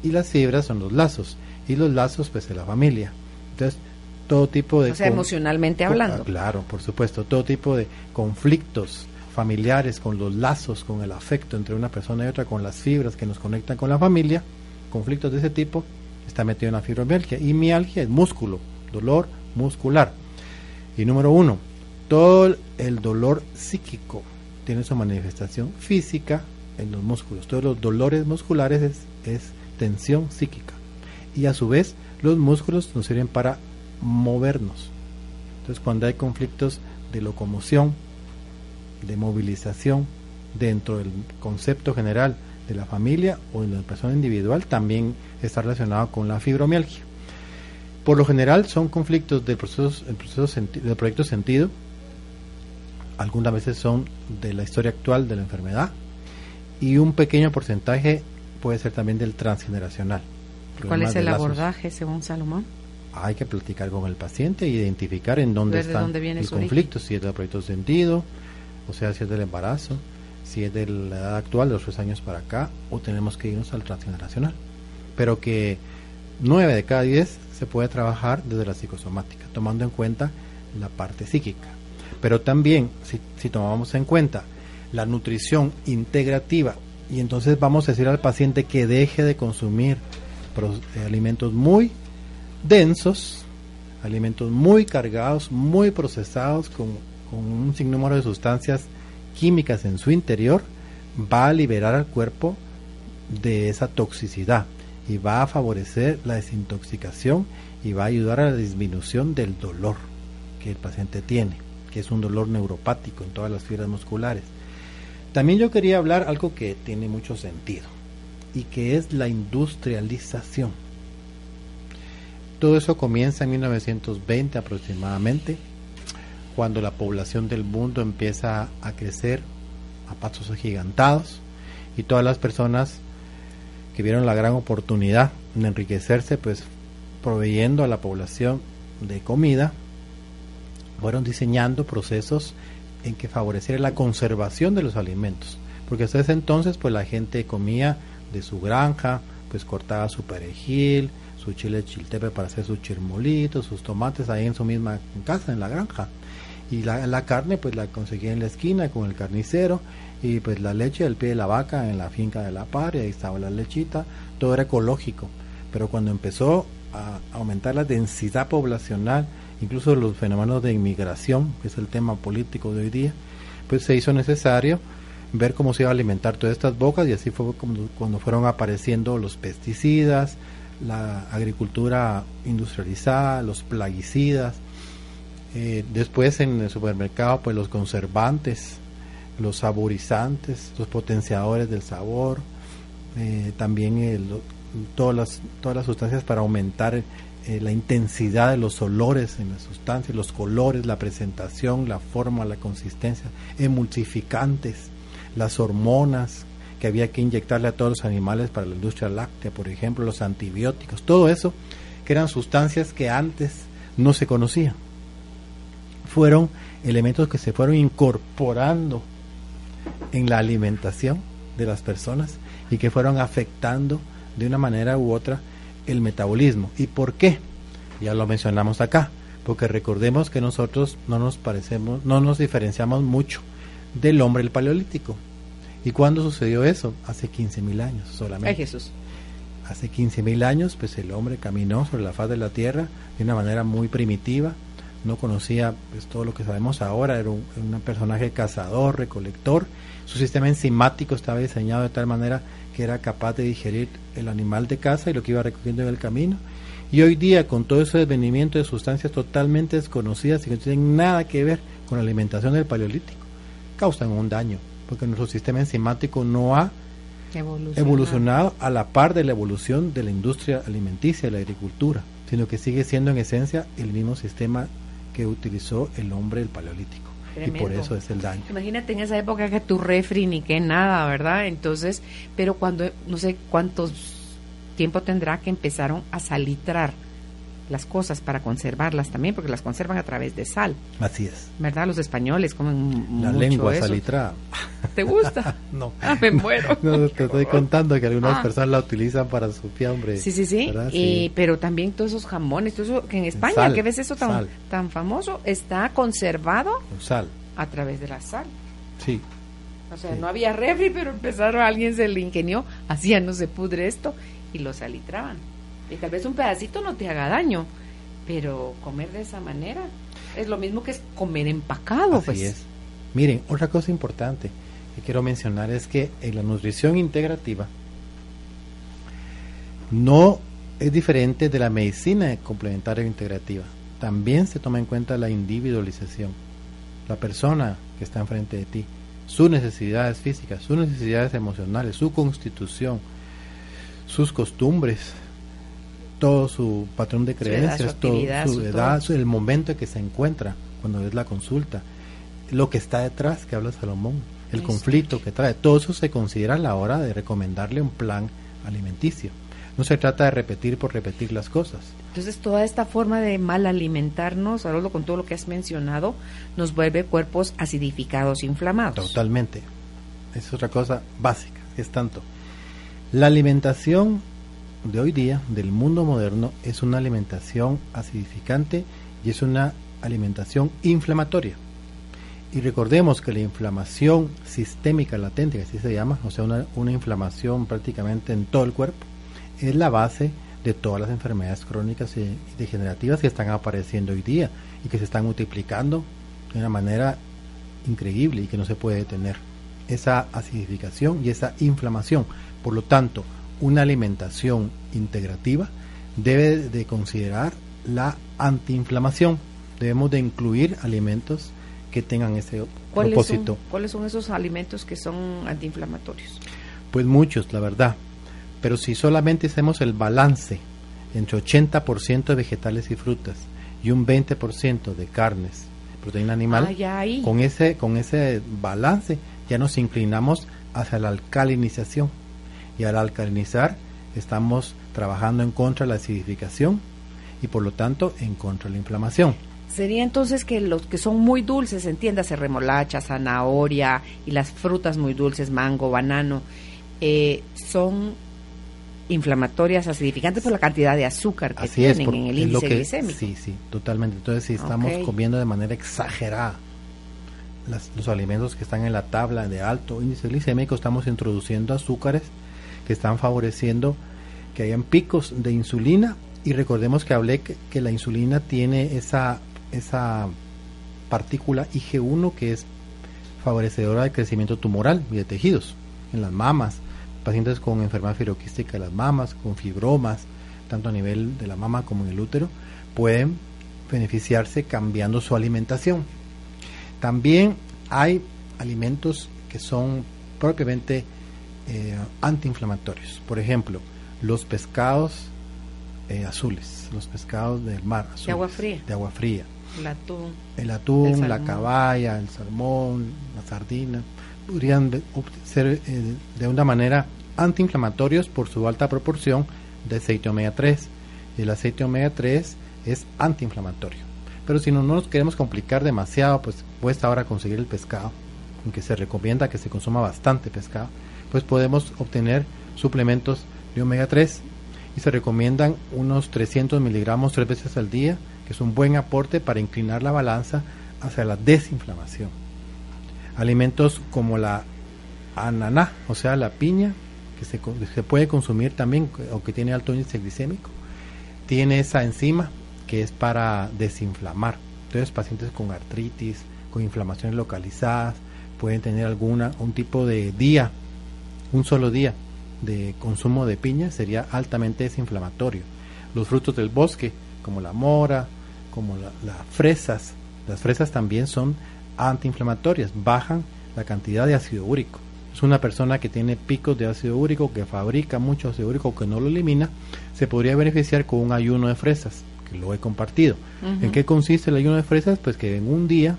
y las fibras son los lazos, y los lazos, pues es la familia. Entonces, todo tipo de... O sea, emocionalmente hablando. ah, Claro, por supuesto, todo tipo de conflictos familiares con los lazos, con el afecto entre una persona y otra, con las fibras que nos conectan con la familia, conflictos de ese tipo, está metido en la fibromialgia. Y mialgia es músculo, dolor muscular. Y número uno, todo el dolor psíquico tiene su manifestación física en los músculos. Todos los dolores musculares es, es tensión psíquica. Y a su vez, los músculos nos sirven para movernos. Entonces, cuando hay conflictos de locomoción, de movilización dentro del concepto general de la familia o en la persona individual, también está relacionado con la fibromialgia. Por lo general son conflictos del proceso, el proceso del proyecto sentido, algunas veces son de la historia actual de la enfermedad y un pequeño porcentaje puede ser también del transgeneracional. ¿Cuál es el abordaje según Salomón? Hay que platicar con el paciente e identificar en dónde está el origen. conflicto, si es del proyecto sentido, o sea, si es del embarazo, si es de la edad actual, de los tres años para acá, o tenemos que irnos al transgeneracional. Pero que nueve de cada diez se puede trabajar desde la psicosomática, tomando en cuenta la parte psíquica. Pero también, si, si tomamos en cuenta la nutrición integrativa, y entonces vamos a decir al paciente que deje de consumir eh, alimentos muy densos, alimentos muy cargados, muy procesados, con, con un sinnúmero de sustancias químicas en su interior, va a liberar al cuerpo de esa toxicidad y va a favorecer la desintoxicación y va a ayudar a la disminución del dolor que el paciente tiene, que es un dolor neuropático en todas las fibras musculares. También yo quería hablar algo que tiene mucho sentido y que es la industrialización. Todo eso comienza en 1920 aproximadamente, cuando la población del mundo empieza a crecer a pasos agigantados y todas las personas que vieron la gran oportunidad de enriquecerse, pues proveyendo a la población de comida, fueron diseñando procesos en que favoreciera la conservación de los alimentos, porque hasta ese entonces pues la gente comía de su granja, pues cortaba su perejil, su chile chiltepe para hacer sus chirmolitos, sus tomates ahí en su misma casa, en la granja. Y la, la carne pues la conseguía en la esquina con el carnicero y pues la leche al pie de la vaca en la finca de la par, y ahí estaba la lechita, todo era ecológico. Pero cuando empezó a aumentar la densidad poblacional, incluso los fenómenos de inmigración, que es el tema político de hoy día, pues se hizo necesario ver cómo se iba a alimentar todas estas bocas y así fue cuando fueron apareciendo los pesticidas, la agricultura industrializada, los plaguicidas, eh, después en el supermercado pues los conservantes, los saborizantes, los potenciadores del sabor, eh, también el, todas, las, todas las sustancias para aumentar eh, la intensidad de los olores en las sustancias, los colores, la presentación, la forma, la consistencia, emulsificantes, las hormonas que había que inyectarle a todos los animales para la industria láctea, por ejemplo, los antibióticos, todo eso que eran sustancias que antes no se conocían. Fueron elementos que se fueron incorporando en la alimentación de las personas y que fueron afectando de una manera u otra el metabolismo. ¿Y por qué? Ya lo mencionamos acá, porque recordemos que nosotros no nos parecemos, no nos diferenciamos mucho del hombre el paleolítico. ¿Y cuándo sucedió eso? Hace 15.000 años solamente. Ay, Jesús. Hace 15.000 años, pues el hombre caminó sobre la faz de la tierra de una manera muy primitiva, no conocía pues, todo lo que sabemos ahora, era un, un personaje cazador, recolector, su sistema enzimático estaba diseñado de tal manera que era capaz de digerir el animal de caza y lo que iba recogiendo en el camino. Y hoy día, con todo ese desvenimiento de sustancias totalmente desconocidas y que no tienen nada que ver con la alimentación del paleolítico, causan un daño, porque nuestro sistema enzimático no ha Evolucionar. evolucionado a la par de la evolución de la industria alimenticia y la agricultura, sino que sigue siendo en esencia el mismo sistema que utilizó el hombre del paleolítico. Y por eso es el daño. Imagínate en esa época que tu refri ni que nada, ¿verdad? Entonces, pero cuando, no sé cuántos tiempo tendrá que empezaron a salitrar las cosas para conservarlas también, porque las conservan a través de sal, Así es. ¿verdad? Los españoles comen La mucho lengua eso. salitrada. ¿Te gusta? No. Ah, me muero. No, te estoy contando que algunas Ah. personas la utilizan para su fiambre. Sí, sí, sí. ¿verdad? Y- pero también todos esos jamones, todo eso que en España, Sal, que ves eso tan, sal. tan famoso, está conservado Con sal. a través de la sal. Sí. O sea, Sí. no había refri, pero empezaron, alguien se le ingenió, hacía no se pudre esto, y lo salitraban. Y tal vez un pedacito no te haga daño, pero comer de esa manera es lo mismo que es comer empacado, Así pues. es. Miren, otra cosa importante que quiero mencionar es que en la nutrición integrativa no es diferente de la medicina complementaria o integrativa. También se toma en cuenta la individualización. La persona que está enfrente de ti, sus necesidades físicas, sus necesidades emocionales, su constitución, sus costumbres, todo su patrón de Su edad, creencias, su todo actividad, su su edad, todo. el momento en que se encuentra cuando es la consulta, lo que está detrás que habla Salomón, el conflicto que trae, todo eso se considera a la hora de recomendarle un plan alimenticio. No se trata de repetir por repetir las cosas. Entonces, toda esta forma de mal alimentarnos, Haroldo, con todo lo que has mencionado, nos vuelve cuerpos acidificados, inflamados. Totalmente. Es otra cosa básica, es tanto. La alimentación de hoy día, del mundo moderno, es una alimentación acidificante y es una alimentación inflamatoria. Y recordemos que la inflamación sistémica latente, que así se llama, o sea, una, una inflamación prácticamente en todo el cuerpo, es la base de todas las enfermedades crónicas y degenerativas que están apareciendo hoy día y que se están multiplicando de una manera increíble y que no se puede detener. Esa acidificación y esa inflamación. Por lo tanto, una alimentación integrativa debe de considerar la antiinflamación. Debemos de incluir alimentos que tengan ese ¿Cuáles propósito. son, ¿Cuáles son esos alimentos que son antiinflamatorios? Pues muchos, la verdad. Pero si solamente hacemos el balance entre 80% de vegetales y frutas y un 20% de carnes, proteína animal, Ah, ya ahí. con ese con ese balance ya nos inclinamos hacia la alcalinización. Y al alcalinizar estamos trabajando en contra de la acidificación y por lo tanto en contra de la inflamación. Sería entonces que los que son muy dulces, entiéndase remolacha, zanahoria y las frutas muy dulces, mango, banano, eh, son inflamatorias, acidificantes por la cantidad de azúcar que Así es, tienen por- en el índice que- glicémico. Sí, sí, totalmente. Entonces, si estamos comiendo de manera exagerada las- los alimentos que están en la tabla de alto índice glicémico, estamos introduciendo azúcares que están favoreciendo que hayan picos de insulina. Y recordemos que hablé que, la insulina tiene esa, esa partícula IG1 que es favorecedora del crecimiento tumoral y de tejidos en las mamas, pacientes con enfermedad fibroquística de las mamas, con fibromas, tanto a nivel de la mama como en el útero, pueden beneficiarse cambiando su alimentación. También hay alimentos que son propiamente eh, antiinflamatorios. Por ejemplo, los pescados eh, azules, los pescados del mar. azules, agua fría. De agua fría. El atún. El atún, El la caballa, el salmón, la sardina, podrían ser eh, de una manera antiinflamatorios por su alta proporción de aceite omega 3. El aceite omega 3 es antiinflamatorio. Pero si no, no nos queremos complicar demasiado, pues cuesta ahora conseguir el pescado, aunque se recomienda que se consuma bastante pescado, pues podemos obtener suplementos de omega 3 y se recomiendan unos 300 miligramos tres veces al día, que es un buen aporte para inclinar la balanza hacia la desinflamación. Alimentos como la ananá, o sea, la piña, que se, que puede consumir también, aunque tiene alto índice glicémico, tiene esa enzima que es para desinflamar. Entonces, pacientes con artritis, con inflamaciones localizadas, pueden tener alguna un tipo de día, un solo día de consumo de piña sería altamente desinflamatorio. Los frutos del bosque, como la mora, como la- las fresas, las fresas también son antiinflamatorias, bajan la cantidad de ácido úrico. Es una persona que tiene picos de ácido úrico, que fabrica mucho ácido úrico, que no lo elimina, se podría beneficiar con un ayuno de fresas, que lo he compartido. ¿En qué consiste el ayuno de fresas? Pues que en un día,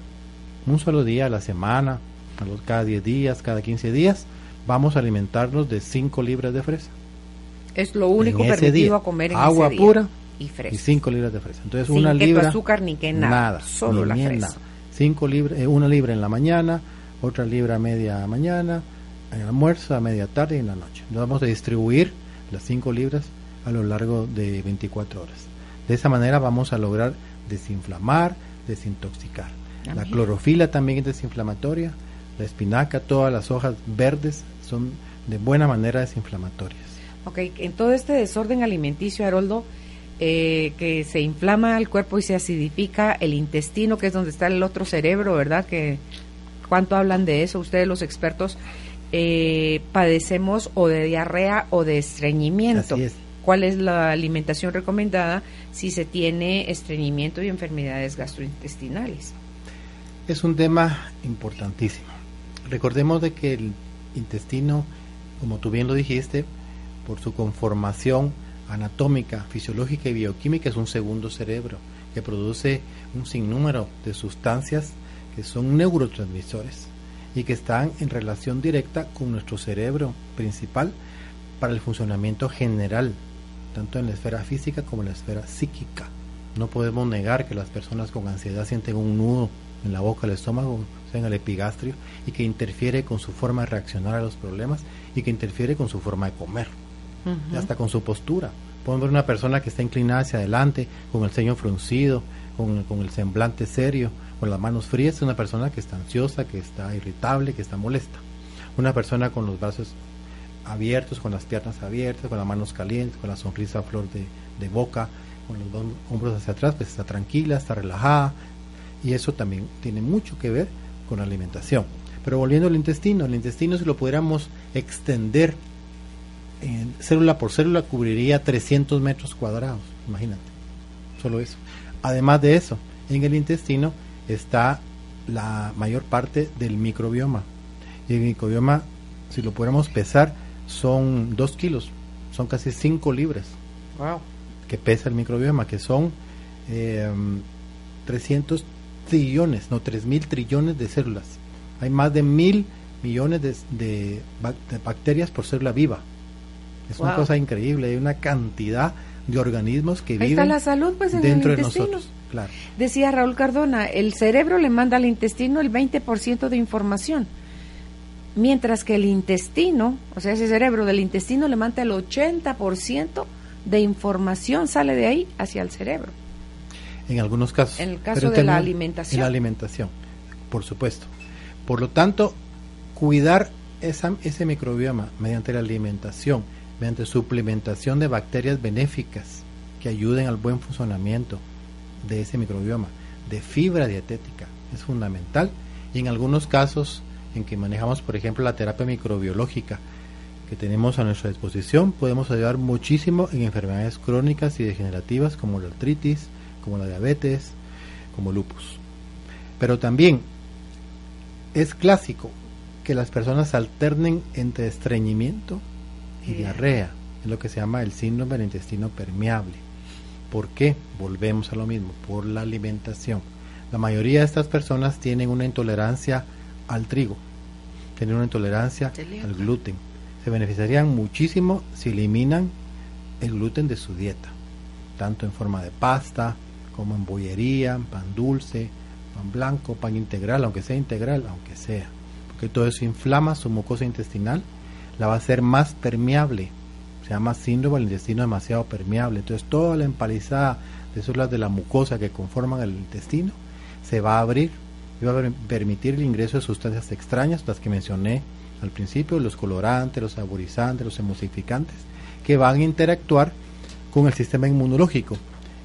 un solo día a la semana, a los cada 10 días, cada 15 días, vamos a alimentarnos de 5 libras de fresa. Es lo único permitido día, a comer en agua ese día. pura y y fresco. 5 libras de fresa. Entonces Sin una que tu libra azúcar ni que nada, solo ni la fresa. nada. Cinco libras, eh, una libra en la mañana, otra libra a media mañana, en el almuerzo, a media tarde y en la noche. Nos vamos a distribuir las 5 libras a lo largo de 24 horas. De esa manera vamos a lograr desinflamar, desintoxicar. La clorofila también es desinflamatoria, la espinaca, todas las hojas verdes son de buena manera desinflamatorias. Ok, en todo este desorden alimenticio, Haroldo, eh, que se inflama el cuerpo y se acidifica el intestino, que es donde está el otro cerebro, ¿verdad? Que cuánto hablan de eso ustedes los expertos. eh, padecemos o de diarrea o de estreñimiento. Así es. ¿Cuál es la alimentación recomendada si se tiene estreñimiento y enfermedades gastrointestinales? Es un tema importantísimo. Recordemos de que el intestino, como tú bien lo dijiste, por su conformación anatómica, fisiológica y bioquímica es un segundo cerebro que produce un sinnúmero de sustancias que son neurotransmisores y que están en relación directa con nuestro cerebro principal para el funcionamiento general, tanto en la esfera física como en la esfera psíquica. No podemos negar que las personas con ansiedad sienten un nudo en la boca, el estómago, o sea, en el epigastrio, y que interfiere con su forma de reaccionar a los problemas y que interfiere con su forma de comer, hasta con su postura. Podemos ver una persona que está inclinada hacia adelante, con el ceño fruncido, con, con el semblante serio, con las manos frías, es una persona que está ansiosa, que está irritable, que está molesta. Una persona con los brazos abiertos, con las piernas abiertas, con las manos calientes, con la sonrisa a flor de, de boca, con los dos hombros hacia atrás, pues está tranquila, está relajada, y eso también tiene mucho que ver con la alimentación. Pero volviendo al intestino, el intestino si lo pudiéramos extender en célula por célula cubriría 300 metros cuadrados, imagínate, solo eso. Además de eso, en el intestino está la mayor parte del microbioma. Y el microbioma, si lo pudiéramos pesar, son 2 kilos, son casi 5 libras Wow. que pesa el microbioma, que son eh, 300 trillones, no, 3 mil trillones de células. Hay más de mil millones de, de bac- de bacterias por célula viva. Es una cosa increíble, hay una cantidad de organismos que Ahí está viven la salud, pues, en dentro el de nosotros. Claro. Decía Raúl Cardona, el cerebro le manda al intestino el 20% de información. Mientras que el intestino, o sea, ese cerebro del intestino le manda el 80% de información, sale de ahí hacia el cerebro. En algunos casos. En el caso Pero de la alimentación. En la alimentación, por supuesto. Por lo tanto, cuidar esa, ese microbioma mediante la alimentación, mediante suplementación de bacterias benéficas que ayuden al buen funcionamiento de ese microbioma, de fibra dietética, es fundamental. Y en algunos casos en que manejamos, por ejemplo, la terapia microbiológica que tenemos a nuestra disposición, podemos ayudar muchísimo en enfermedades crónicas y degenerativas como la artritis, como la diabetes, como lupus. Pero también es clásico que las personas alternen entre estreñimiento y diarrea, es lo que se llama el síndrome del intestino permeable. ¿Por qué? Volvemos a lo mismo, por la alimentación. La mayoría de estas personas tienen una intolerancia al trigo, tienen una intolerancia al gluten. Se beneficiarían muchísimo si eliminan el gluten de su dieta, tanto en forma de pasta, como en bollería, pan dulce, pan blanco, pan integral, aunque sea integral, aunque sea. Porque todo eso inflama su mucosa intestinal, la va a hacer más permeable. Se llama síndrome del intestino demasiado permeable. Entonces toda la empalizada de células de la mucosa que conforman el intestino se va a abrir y va a per- permitir el ingreso de sustancias extrañas, las que mencioné al principio, los colorantes, los saborizantes, los emulsificantes, que van a interactuar con el sistema inmunológico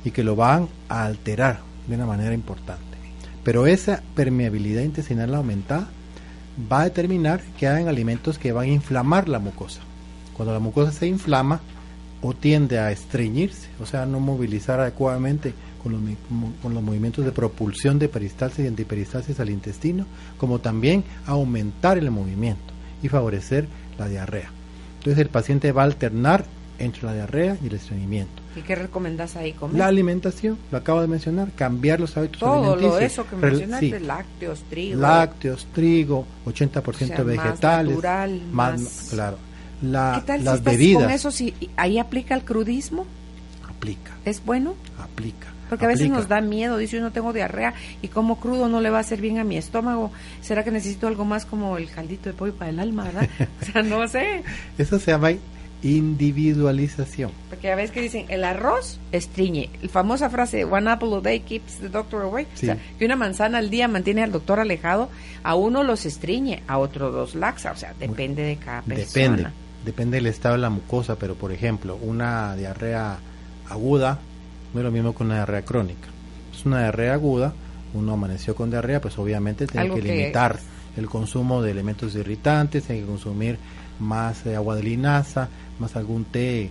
y que lo van a alterar de una manera importante. Pero esa permeabilidad intestinal aumentada va a determinar que hayan alimentos que van a inflamar la mucosa. Cuando la mucosa se inflama o tiende a estreñirse, o sea, no movilizar adecuadamente con los, con los movimientos de propulsión de peristalsis y antiperistalsis al intestino, como también aumentar el movimiento y favorecer la diarrea. Entonces el paciente va a alternar entre la diarrea y el estreñimiento. ¿Y qué recomendás ahí comer? La alimentación, lo acabo de mencionar, cambiar los hábitos Todo lo alimenticios. eso que mencionaste, sí, lácteos, trigo. lácteos, trigo, 80% O sea, más vegetales, natural, más- claro. La- ¿Qué tal las si bebidas con eso? Si ahí aplica el crudismo, aplica, ¿es bueno? aplica. Porque a veces aplica. nos da miedo, dice yo no tengo diarrea y como crudo no le va a hacer bien a mi estómago. ¿Será que necesito algo más como el caldito de pollo para el alma, verdad? o sea, no sé. Eso se llama individualización. Porque a veces que dicen, el arroz estriñe. La famosa frase, one apple a day keeps the doctor away. Sí. O sea, que una manzana al día mantiene al doctor alejado. A uno los estriñe, a otro los laxa. O sea, depende de cada persona. Depende, depende del estado de la mucosa, pero por ejemplo, una diarrea aguda no es lo mismo que una diarrea crónica. Es una diarrea aguda, uno amaneció con diarrea, pues obviamente tiene que- limitar el consumo de elementos irritantes, tiene que consumir más eh, agua de linaza, más algún té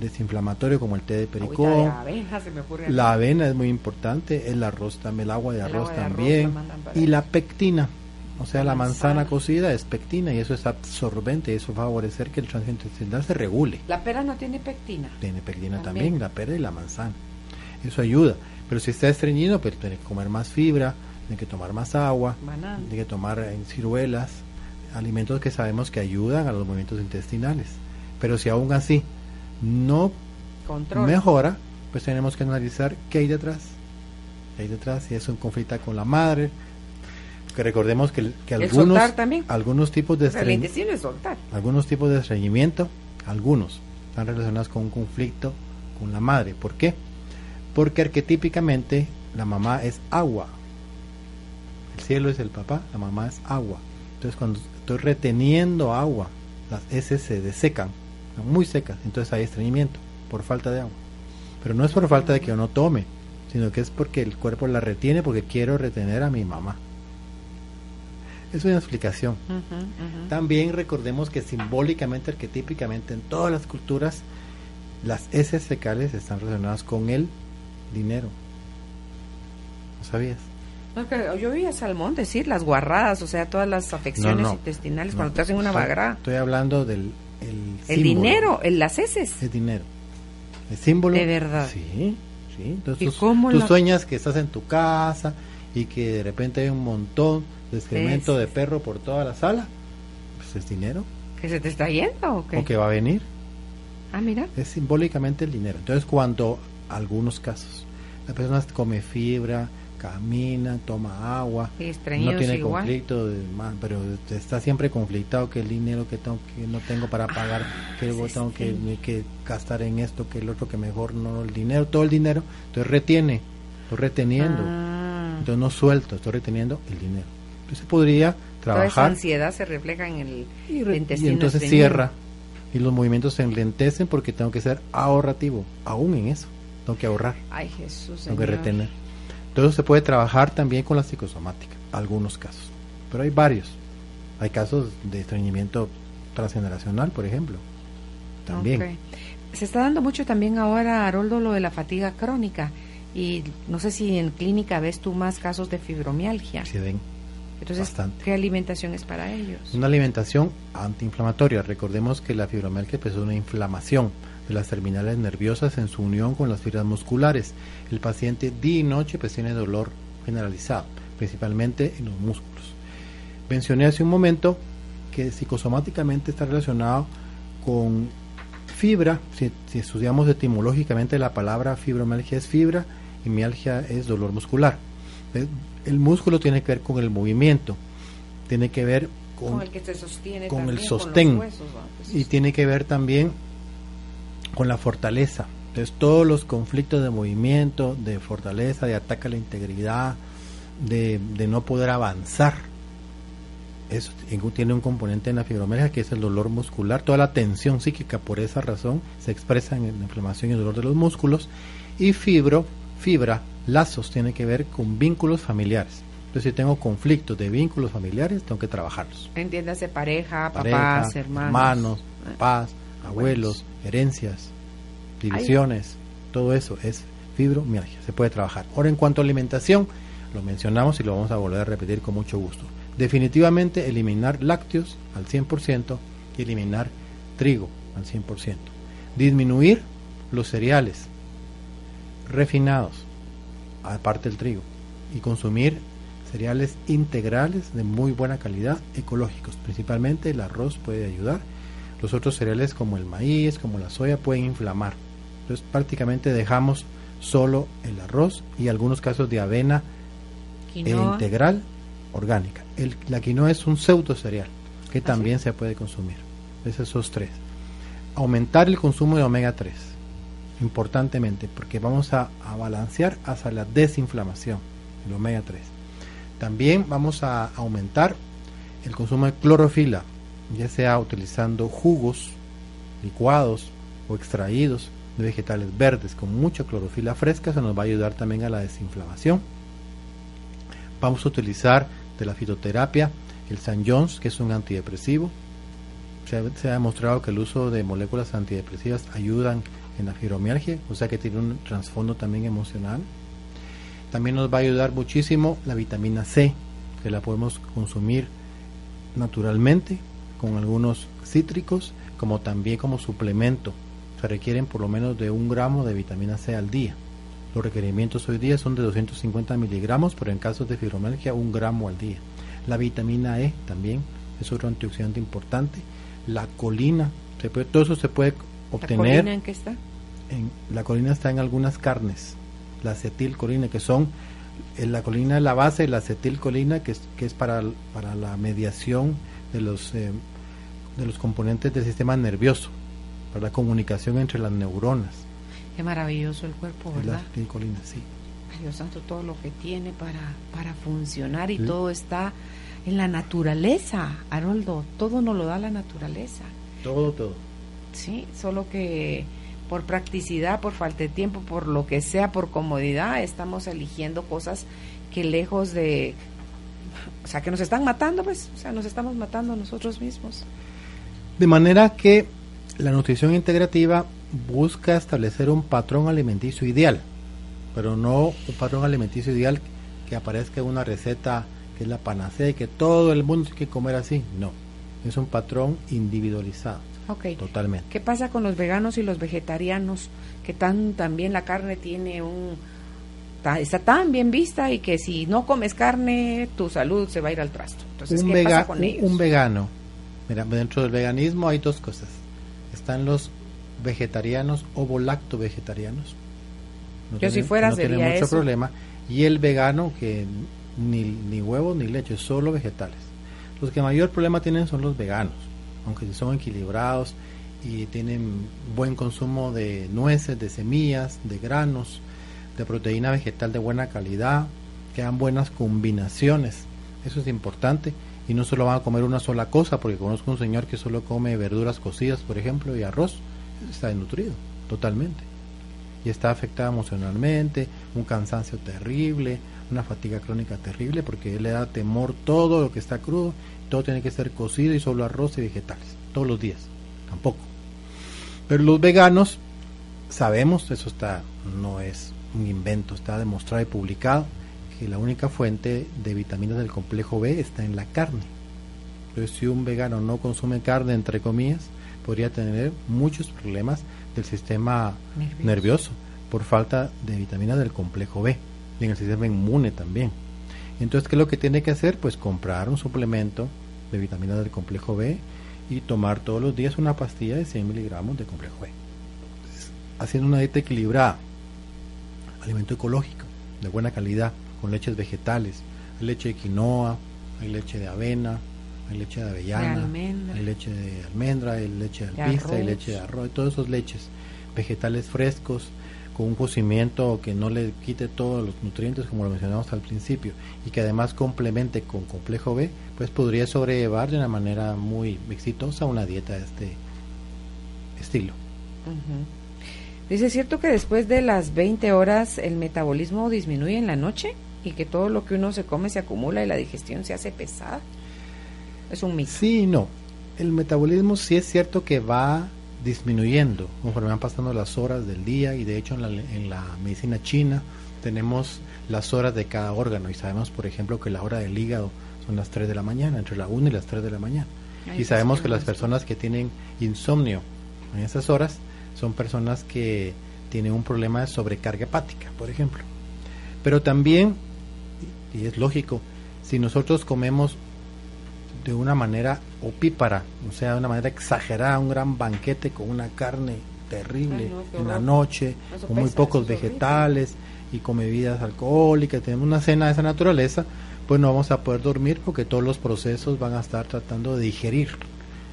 desinflamatorio como el té de pericón. de avena se me ocurre. a mí. La avena es muy importante, el arroz también, el agua de arroz agua de arroz también, y la pectina, o sea, La manzana. manzana. cocida es pectina y eso es absorbente y eso va a favorecer que el tránsito intestinal se regule. La pera no tiene pectina. Tiene pectina También. también, la pera y la manzana. Eso ayuda, pero si está estreñido, pues tiene que comer más fibra, tiene que tomar más agua, Banana. tiene que tomar eh, ciruelas, alimentos que sabemos que ayudan a los movimientos intestinales. Pero si aún así no Control. mejora, pues tenemos que analizar qué hay detrás. ¿Qué hay detrás? Si es un conflicto con la madre. Que recordemos que, que algunos, algunos tipos de algunos tipos de estreñimiento, algunos están relacionados con un conflicto con la madre. ¿Por qué? Porque arquetípicamente la mamá es agua. El cielo es el papá, la mamá es agua. Entonces cuando estoy reteniendo agua, las heces se desecan, están muy secas, entonces hay estreñimiento por falta de agua. Pero no es por falta de que yo no tome, sino que es porque el cuerpo la retiene porque quiero retener a mi mamá. Es una explicación. También recordemos que simbólicamente, arquetípicamente, en todas las culturas, las heces fecales están relacionadas con el dinero. ¿No sabías? No, yo oí a Salmón decir las guarradas, o sea, todas las afecciones No, no. intestinales cuando te hacen una bagra. Estoy hablando del el, El dinero, el, las heces. Es dinero. El símbolo. ¿De verdad? Sí, sí. Entonces ¿Y cómo tú la- sueñas que estás en tu casa y que de repente hay un montón de excremento de perro por toda la sala. Pues es dinero. ¿Que se te está yendo o qué? O que va a venir. Ah, mira. es simbólicamente el dinero. Entonces, cuando algunos casos la persona come fibra, camina, toma agua, no tiene igual. conflicto, pero está siempre conflictado que el dinero que tengo que no tengo para pagar, que luego sí, tengo que, sí. que gastar en esto, que el otro que mejor no el dinero, todo el dinero, entonces retiene, estoy reteniendo, Ah, entonces no suelto, estoy reteniendo el dinero. Entonces podría toda esa trabajar ansiedad se refleja en el y, re- y entonces cierra y los movimientos se enlentecen porque tengo que ser ahorrativo, aún en eso, tengo que ahorrar. Ay, Jesús, tengo que retener. Entonces se puede trabajar también con la psicosomática, algunos casos, pero hay varios. Hay casos de estreñimiento transgeneracional, por ejemplo. También. Se está dando mucho también ahora, Haroldo, lo de la fatiga crónica. Y no sé si en clínica ves tú más casos de fibromialgia. Se ven Entonces, bastante. ¿qué alimentación es para ellos? una alimentación antiinflamatoria. Recordemos que la fibromialgia pues, es una inflamación de las terminales nerviosas en su unión con las fibras musculares. El paciente día y noche pues, tiene dolor generalizado, principalmente en los músculos. Mencioné hace un momento que psicosomáticamente está relacionado con fibra, si, si estudiamos etimológicamente la palabra fibromialgia es fibra y mialgia es dolor muscular. ¿Ves? El músculo tiene que ver con el movimiento, tiene que ver con, Con el que se sostiene con el también, sostén. Pues, y tiene que ver también con la fortaleza. Entonces todos los conflictos de movimiento, de fortaleza, de ataque a la integridad, de, de no poder avanzar, eso tiene un componente en la fibromialgia que es el dolor muscular, toda la tensión psíquica por esa razón se expresa en la inflamación y el dolor de los músculos y fibro, fibra, lazos tiene que ver con vínculos familiares. Entonces si tengo conflictos de vínculos familiares tengo que trabajarlos Entiéndase pareja, pareja, papás, hermanos. hermanos, papás, abuelos, herencias, divisiones, todo eso es fibromialgia, se puede trabajar. Ahora en cuanto a alimentación, lo mencionamos y lo vamos a volver a repetir con mucho gusto. Definitivamente eliminar lácteos al 100% y eliminar trigo al 100%. Disminuir los cereales refinados, aparte del trigo, y consumir cereales integrales de muy buena calidad, ecológicos. Principalmente el arroz puede ayudar. Los otros cereales como el maíz, como la soya pueden inflamar. Entonces prácticamente dejamos solo el arroz y algunos casos de avena e Quinoa. integral orgánica. El, la quinoa es un pseudo cereal que ¿Ah, también se puede consumir. Es esos tres. Aumentar el consumo de omega 3, importantemente, porque vamos a, a balancear hacia la desinflamación, el omega 3. También vamos a aumentar el consumo de clorofila, ya sea utilizando jugos, licuados o extraídos de vegetales verdes con mucha clorofila fresca, eso nos va a ayudar también a la desinflamación. Vamos a utilizar de la fitoterapia el San Jones, que es un antidepresivo. Se ha, se ha demostrado que el uso de moléculas antidepresivas ayudan en la fibromialgia, o sea que tiene un trasfondo también emocional. También nos va a ayudar muchísimo la vitamina C, que la podemos consumir naturalmente con algunos cítricos, como también como suplemento. Se requieren por lo menos de un gramo de vitamina C al día. Los requerimientos hoy día son de 250 miligramos, pero en casos de fibromialgia un gramo al día. La vitamina E también es otro antioxidante importante. La colina, se puede- todo eso se puede ¿La obtener. colina en qué está? en- la colina está en algunas carnes, la acetilcolina, que son, eh, la colina es la base de la acetilcolina, que es, que es para, para la mediación de los, eh, de los componentes del sistema nervioso, para la comunicación entre las neuronas. Qué maravilloso el cuerpo, la ¿verdad? acetilcolina, sí. Ay, Dios santo, todo lo que tiene para, para funcionar y Sí. todo está en la naturaleza, Haroldo. Todo nos lo da la naturaleza. Todo, todo. Sí, solo que por practicidad, por falta de tiempo, por lo que sea, por comodidad, estamos eligiendo cosas que lejos de, o sea, que nos están matando, pues, o sea, nos estamos matando nosotros mismos. De manera que la nutrición integrativa busca establecer un patrón alimenticio ideal, pero no un patrón alimenticio ideal que aparezca en una receta que es la panacea y que todo el mundo tiene que comer así. No, es un patrón individualizado, Ok. totalmente. ¿Qué pasa con los veganos y los vegetarianos? Que tan también la carne tiene un está tan bien vista y que si no comes carne tu salud se va a ir al trasto. Entonces, un, ¿qué pasa con ellos? un vegano, mira, dentro del veganismo hay dos cosas. Están los vegetarianos o volacto vegetarianos. Yo si fuera no tiene sería mucho eso. problema. Y el vegano que ni, ni huevos ni leche, solo vegetales. Los que mayor problema tienen son los veganos, aunque si son equilibrados y tienen buen consumo de nueces, de semillas, de granos, de proteína vegetal de buena calidad, que dan buenas combinaciones. Eso es importante. Y no solo van a comer una sola cosa, porque conozco un señor que solo come verduras cocidas, por ejemplo, y arroz. Está desnutrido, totalmente. Y está afectado emocionalmente, un cansancio terrible, una fatiga crónica terrible, porque él le da temor todo lo que está crudo, todo tiene que ser cocido y solo arroz y vegetales, todos los días. Tampoco. Pero los veganos, sabemos, eso está, no es un invento, está demostrado y publicado, que la única fuente de vitaminas del complejo B está en la carne. Entonces, si un vegano no consume carne, entre comillas, podría tener muchos problemas del sistema nervioso, nervioso por falta de vitaminas del complejo B y en el sistema inmune también. Entonces, ¿qué es lo que tiene que hacer? Pues comprar un suplemento de vitaminas del complejo B y tomar todos los días una pastilla de 100 miligramos de complejo B. haciendo una dieta equilibrada, alimento ecológico, de buena calidad, con leches vegetales, hay leche de quinoa, hay leche de avena, hay leche de avellana, hay leche de almendra, hay leche de alpista, hay leche de arroz, todos esos leches, vegetales frescos, con un cocimiento que no le quite todos los nutrientes como lo mencionamos al principio y que además complemente con complejo B, pues podría sobrellevar de una manera muy exitosa una dieta de este estilo. Dice, ¿es cierto que después de las 20 horas el metabolismo disminuye en la noche y que todo lo que uno se come se acumula y la digestión se hace pesada? Es un mito. Sí, no. El metabolismo sí es cierto que va disminuyendo conforme van pasando las horas del día y de hecho en la, en la medicina china tenemos las horas de cada órgano y sabemos por ejemplo que la hora del hígado son las 3 de la mañana, entre la 1 y las 3 de la mañana. y sabemos que las personas que tienen insomnio en esas horas son personas que tienen un problema de sobrecarga hepática, por ejemplo. Pero también, y es lógico, si nosotros comemos de una manera opípara, o sea, de una manera exagerada, un gran banquete con una carne terrible en la noche, con muy pocos vegetales y con bebidas alcohólicas, tenemos una cena de esa naturaleza, pues no vamos a poder dormir porque todos los procesos van a estar tratando de digerir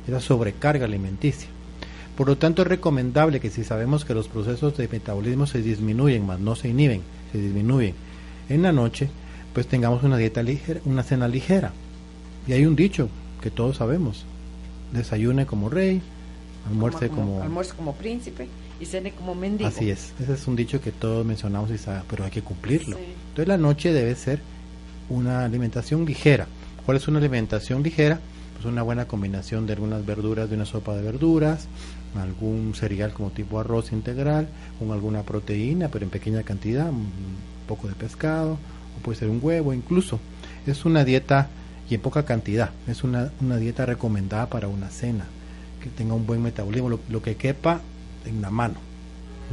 esa sobrecarga alimenticia. Por lo tanto, es recomendable que si sabemos que los procesos de metabolismo se disminuyen, más no se inhiben, se disminuyen en la noche, pues tengamos una dieta ligera, una cena ligera. Y hay un dicho que todos sabemos, desayune como rey, almuerce como, almuerce como príncipe y cene como mendigo. Así es, ese es un dicho que todos mencionamos y pero hay que cumplirlo. Entonces la noche debe ser una alimentación ligera. ¿Cuál es una alimentación ligera? Pues una buena combinación de algunas verduras, de una sopa de verduras, algún cereal como tipo arroz integral, con alguna proteína, pero en pequeña cantidad, un poco de pescado, o puede ser un huevo incluso. Es una dieta y en poca cantidad, es una, una dieta recomendada para una cena, que tenga un buen metabolismo, lo, que quepa en la mano,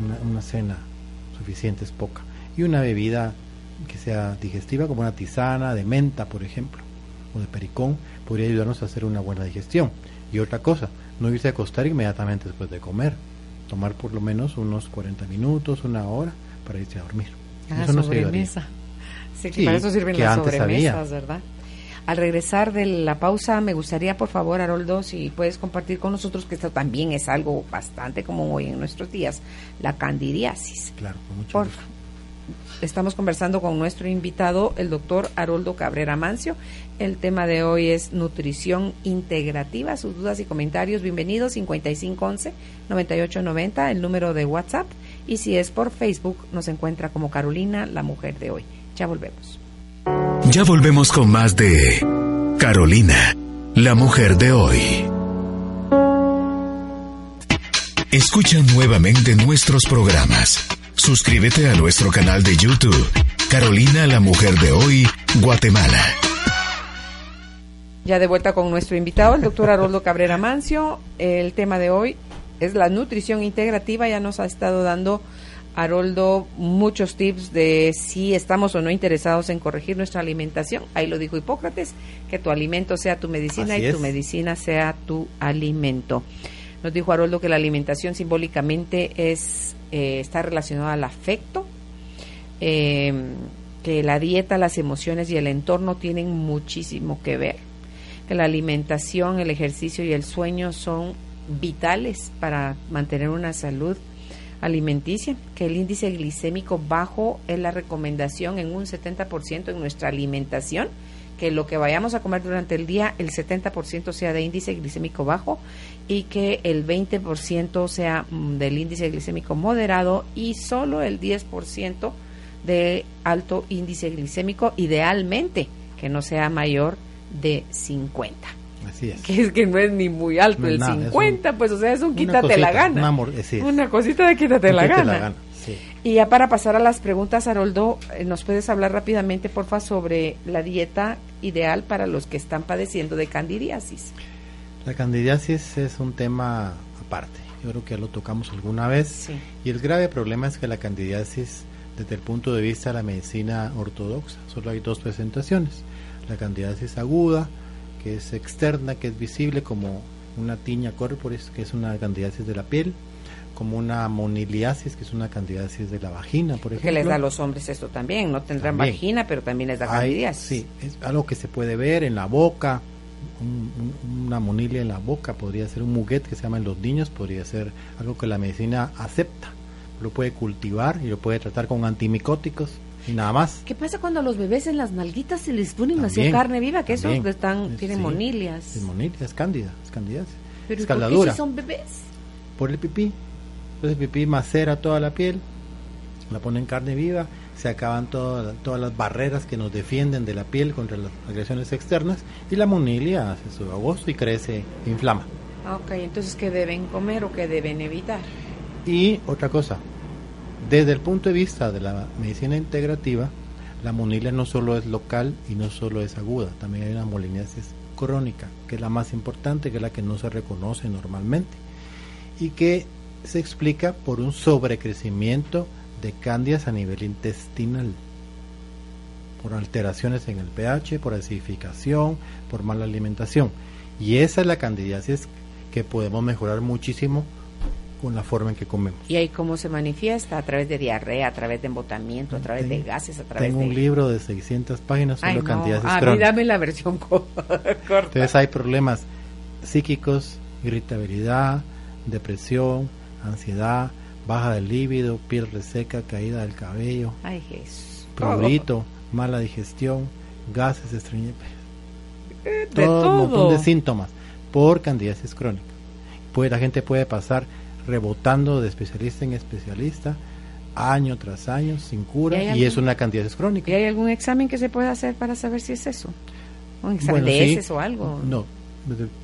una, una cena suficiente es poca. Y una bebida que sea digestiva, como una tisana de menta, por ejemplo, o de pericón, podría ayudarnos a hacer una buena digestión. Y otra cosa, no irse a acostar inmediatamente después de comer, tomar por lo menos unos 40 minutos, una hora para irse a dormir. Ah, eso sobremesa. Sí, para eso sirven las sobremesas, ¿verdad? Al regresar de la pausa, me gustaría, por favor, Haroldo, si puedes compartir con nosotros que esto también es algo bastante común hoy en nuestros días, la candidiasis. Claro, con mucho por, Estamos conversando con nuestro invitado, el doctor Haroldo Cabrera Mancio. El tema de hoy es nutrición integrativa. Sus dudas y comentarios, bienvenidos 5511-9890, el número de WhatsApp. Y si es por Facebook, nos encuentra como Carolina, la mujer de hoy. Ya volvemos. Ya volvemos con más de Carolina, la mujer de hoy. Escucha nuevamente nuestros programas Suscríbete a nuestro canal de YouTube, Carolina la Mujer de Hoy, Guatemala. Ya de vuelta con nuestro invitado, el doctor Haroldo Cabrera Mancio. El tema de hoy es la nutrición integrativa. Ya nos ha estado dando Haroldo muchos tips de si estamos o no interesados en corregir nuestra alimentación. Ahí lo dijo Hipócrates, que tu alimento sea tu medicina y tu medicina sea tu alimento. Nos dijo Haroldo que la alimentación simbólicamente es eh, está relacionada al afecto, eh, que la dieta, las emociones y el entorno tienen muchísimo que ver, que la alimentación, el ejercicio y el sueño son vitales para mantener una salud alimenticia, que el índice glicémico bajo es la recomendación en un 70% en nuestra alimentación, que lo que vayamos a comer durante el día, el 70% sea de índice glicémico bajo y que el 20% sea mm, del índice glicémico moderado y solo el 10% de alto índice glicémico, idealmente que no sea mayor de 50. Así es. Que es que no es ni muy alto No el nada, es 50, pues o sea, es un quítate la gana. una amor- así es. Una cosita de quítate, la, Quítate gana. sí. Y ya para pasar a las preguntas, Haroldo, eh, ¿nos puedes hablar rápidamente, porfa, sobre la dieta ideal para los que están padeciendo de candidiasis? La candidiasis es un tema aparte. Yo creo que ya lo tocamos alguna vez. Sí. Y el grave problema es que la candidiasis, desde el punto de vista de la medicina ortodoxa, solo hay dos presentaciones. La candidiasis aguda, que es externa, que es visible como una tiña corporis, que es una candidiasis de la piel, como una moniliasis, que es una candidiasis de la vagina, por ejemplo. Que les da a los hombres esto también, no tendrán También. vagina, pero también les da Hay- candidiasis. Sí, es algo que se puede ver en la boca, un- un- una monilia en la boca, podría ser un muguet que se llama en los niños, podría ser algo que la medicina acepta, lo puede cultivar y lo puede tratar con antimicóticos y nada más. ¿Qué pasa cuando a los bebés en las nalguitas se les ponen así carne viva? Que esos que están, Es- tienen sí, monilias. Es monilia, es cándida, es candidiasis. Pero es ¿y por qué si son bebés? Por el pipí. Entonces el pipí macera toda la piel, la pone en carne viva, se acaban todas todas las barreras que nos defienden de la piel contra las agresiones externas y la monilia hace su agosto y crece, inflama. Ah, Ok, entonces ¿qué deben comer o qué deben evitar? Y otra cosa, desde el punto de vista de la medicina integrativa, la monilia no solo es local y no solo es aguda, también hay una moliniasis crónica, que es la más importante, que es la que no se reconoce normalmente, y que se explica por un sobrecrecimiento de cándidas a nivel intestinal, por alteraciones en el pH, por acidificación, por mala alimentación. Y esa es la candidiasis que podemos mejorar muchísimo con la forma en que comemos. ¿Y ahí cómo se manifiesta? ¿A través de diarrea, a través de embotamiento, a través de Tengo- gases, a través Tengo de...? un libro de 600 páginas Ay, solo no. candidiasis A mí dame la versión co- corta. Entonces hay problemas psíquicos, irritabilidad, depresión, ansiedad, baja del líbido, piel reseca, caída del cabello, Ay, Jesús. prurito, mala digestión, gases, estreñimiento, De todo, un montón todo. de síntomas por candidiasis crónica. Puede, la gente puede pasar rebotando de especialista en especialista año tras año sin cura ¿Y es una candidiasis crónica. ¿Y hay algún examen que se pueda hacer para saber si es eso? ¿Un examen Bueno, de sí. o algo? No,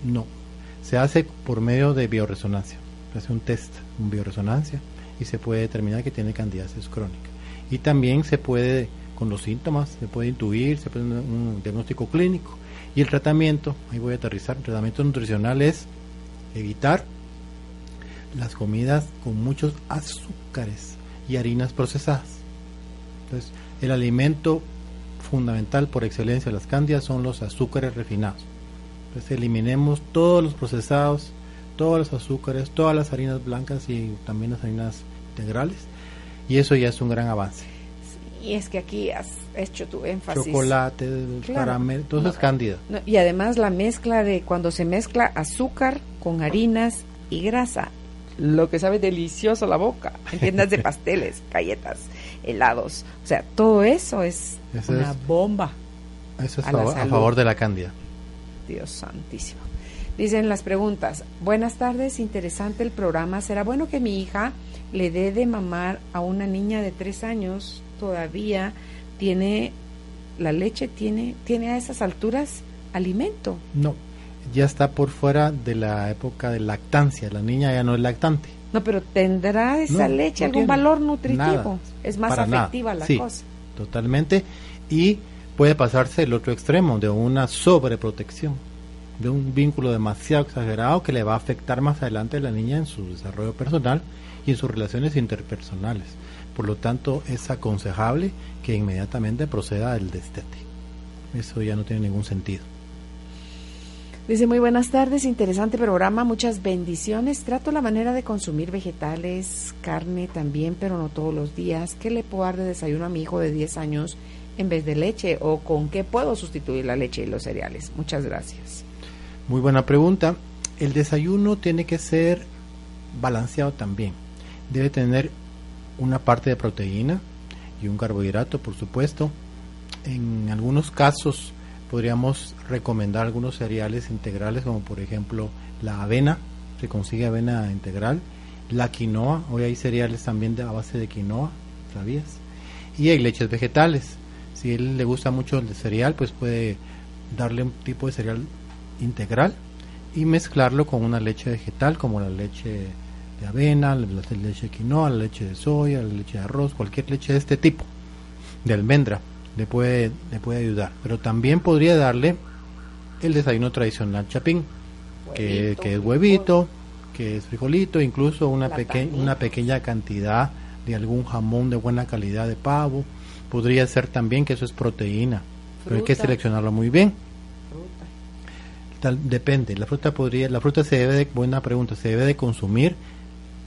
no. Se hace por medio de bioresonancia. Se hace un test, un bioresonancia, y se puede determinar que tiene candidiasis crónica. Y también se puede, con los síntomas, se puede intuir, se puede un, un diagnóstico clínico. Y el tratamiento, ahí voy a aterrizar, el tratamiento nutricional es evitar las comidas con muchos azúcares y harinas procesadas. Entonces, el alimento fundamental por excelencia de las cándidas son los azúcares refinados. Entonces, eliminemos todos los procesados, todos los azúcares, todas las harinas blancas y también las harinas integrales. Y eso ya es un gran avance. Y es que aquí has hecho tu énfasis. Chocolate, Claro. caramelo, todo No, es cándida. No, y además la mezcla de cuando se mezcla azúcar con harinas y grasa, lo que sabe delicioso la boca, en tiendas de pasteles, galletas, helados, o sea, todo eso es Eso una es- bomba, Eso es A favor- a salud. favor de la cándida. Dios santísimo. Dicen las preguntas, buenas tardes, interesante el programa, ¿será bueno que mi hija le dé de mamar a una niña de tres años? Todavía tiene, la leche tiene, tiene a esas alturas alimento. No, ya está por fuera de la época de lactancia. La niña ya no es lactante. No, pero ¿tendrá esa No, leche no algún tiene. valor nutritivo? Nada, es más nada. afectiva la Sí. cosa. Totalmente. Y puede pasarse el otro extremo de una sobreprotección, de un vínculo demasiado exagerado que le va a afectar más adelante a la niña en su desarrollo personal y en sus relaciones interpersonales. Por lo tanto, es aconsejable que inmediatamente proceda el destete. Eso ya no tiene ningún sentido. Dice, muy buenas tardes, interesante programa, muchas bendiciones. Trato la manera de consumir vegetales, carne también, pero no todos los días. ¿Qué le puedo dar de desayuno a mi hijo de 10 años en vez de leche? ¿O con qué puedo sustituir la leche y los cereales? Muchas gracias. Muy buena pregunta. El desayuno tiene que ser balanceado también. Debe tener una parte de proteína y un carbohidrato, por supuesto. En algunos casos podríamos recomendar algunos cereales integrales, como por ejemplo la avena, se consigue avena integral, la quinoa, hoy hay cereales también de, a base de quinoa, ¿sabías? Y hay leches vegetales. Si él le gusta mucho el cereal, pues puede darle un tipo de cereal integral y mezclarlo con una leche vegetal como la leche de avena, la leche de quinoa, la leche de soya, la leche de arroz, cualquier leche de este tipo, de almendra, le puede, le puede ayudar. Pero también podría darle el desayuno tradicional chapín, que, que es huevito, que es frijolito, incluso una, peque- una pequeña cantidad de algún jamón de buena calidad de pavo. Podría ser también que eso es proteína, pero hay que seleccionarlo muy bien. Fruta. Tal, depende, la fruta podría, la fruta se debe de, buena pregunta, se debe de consumir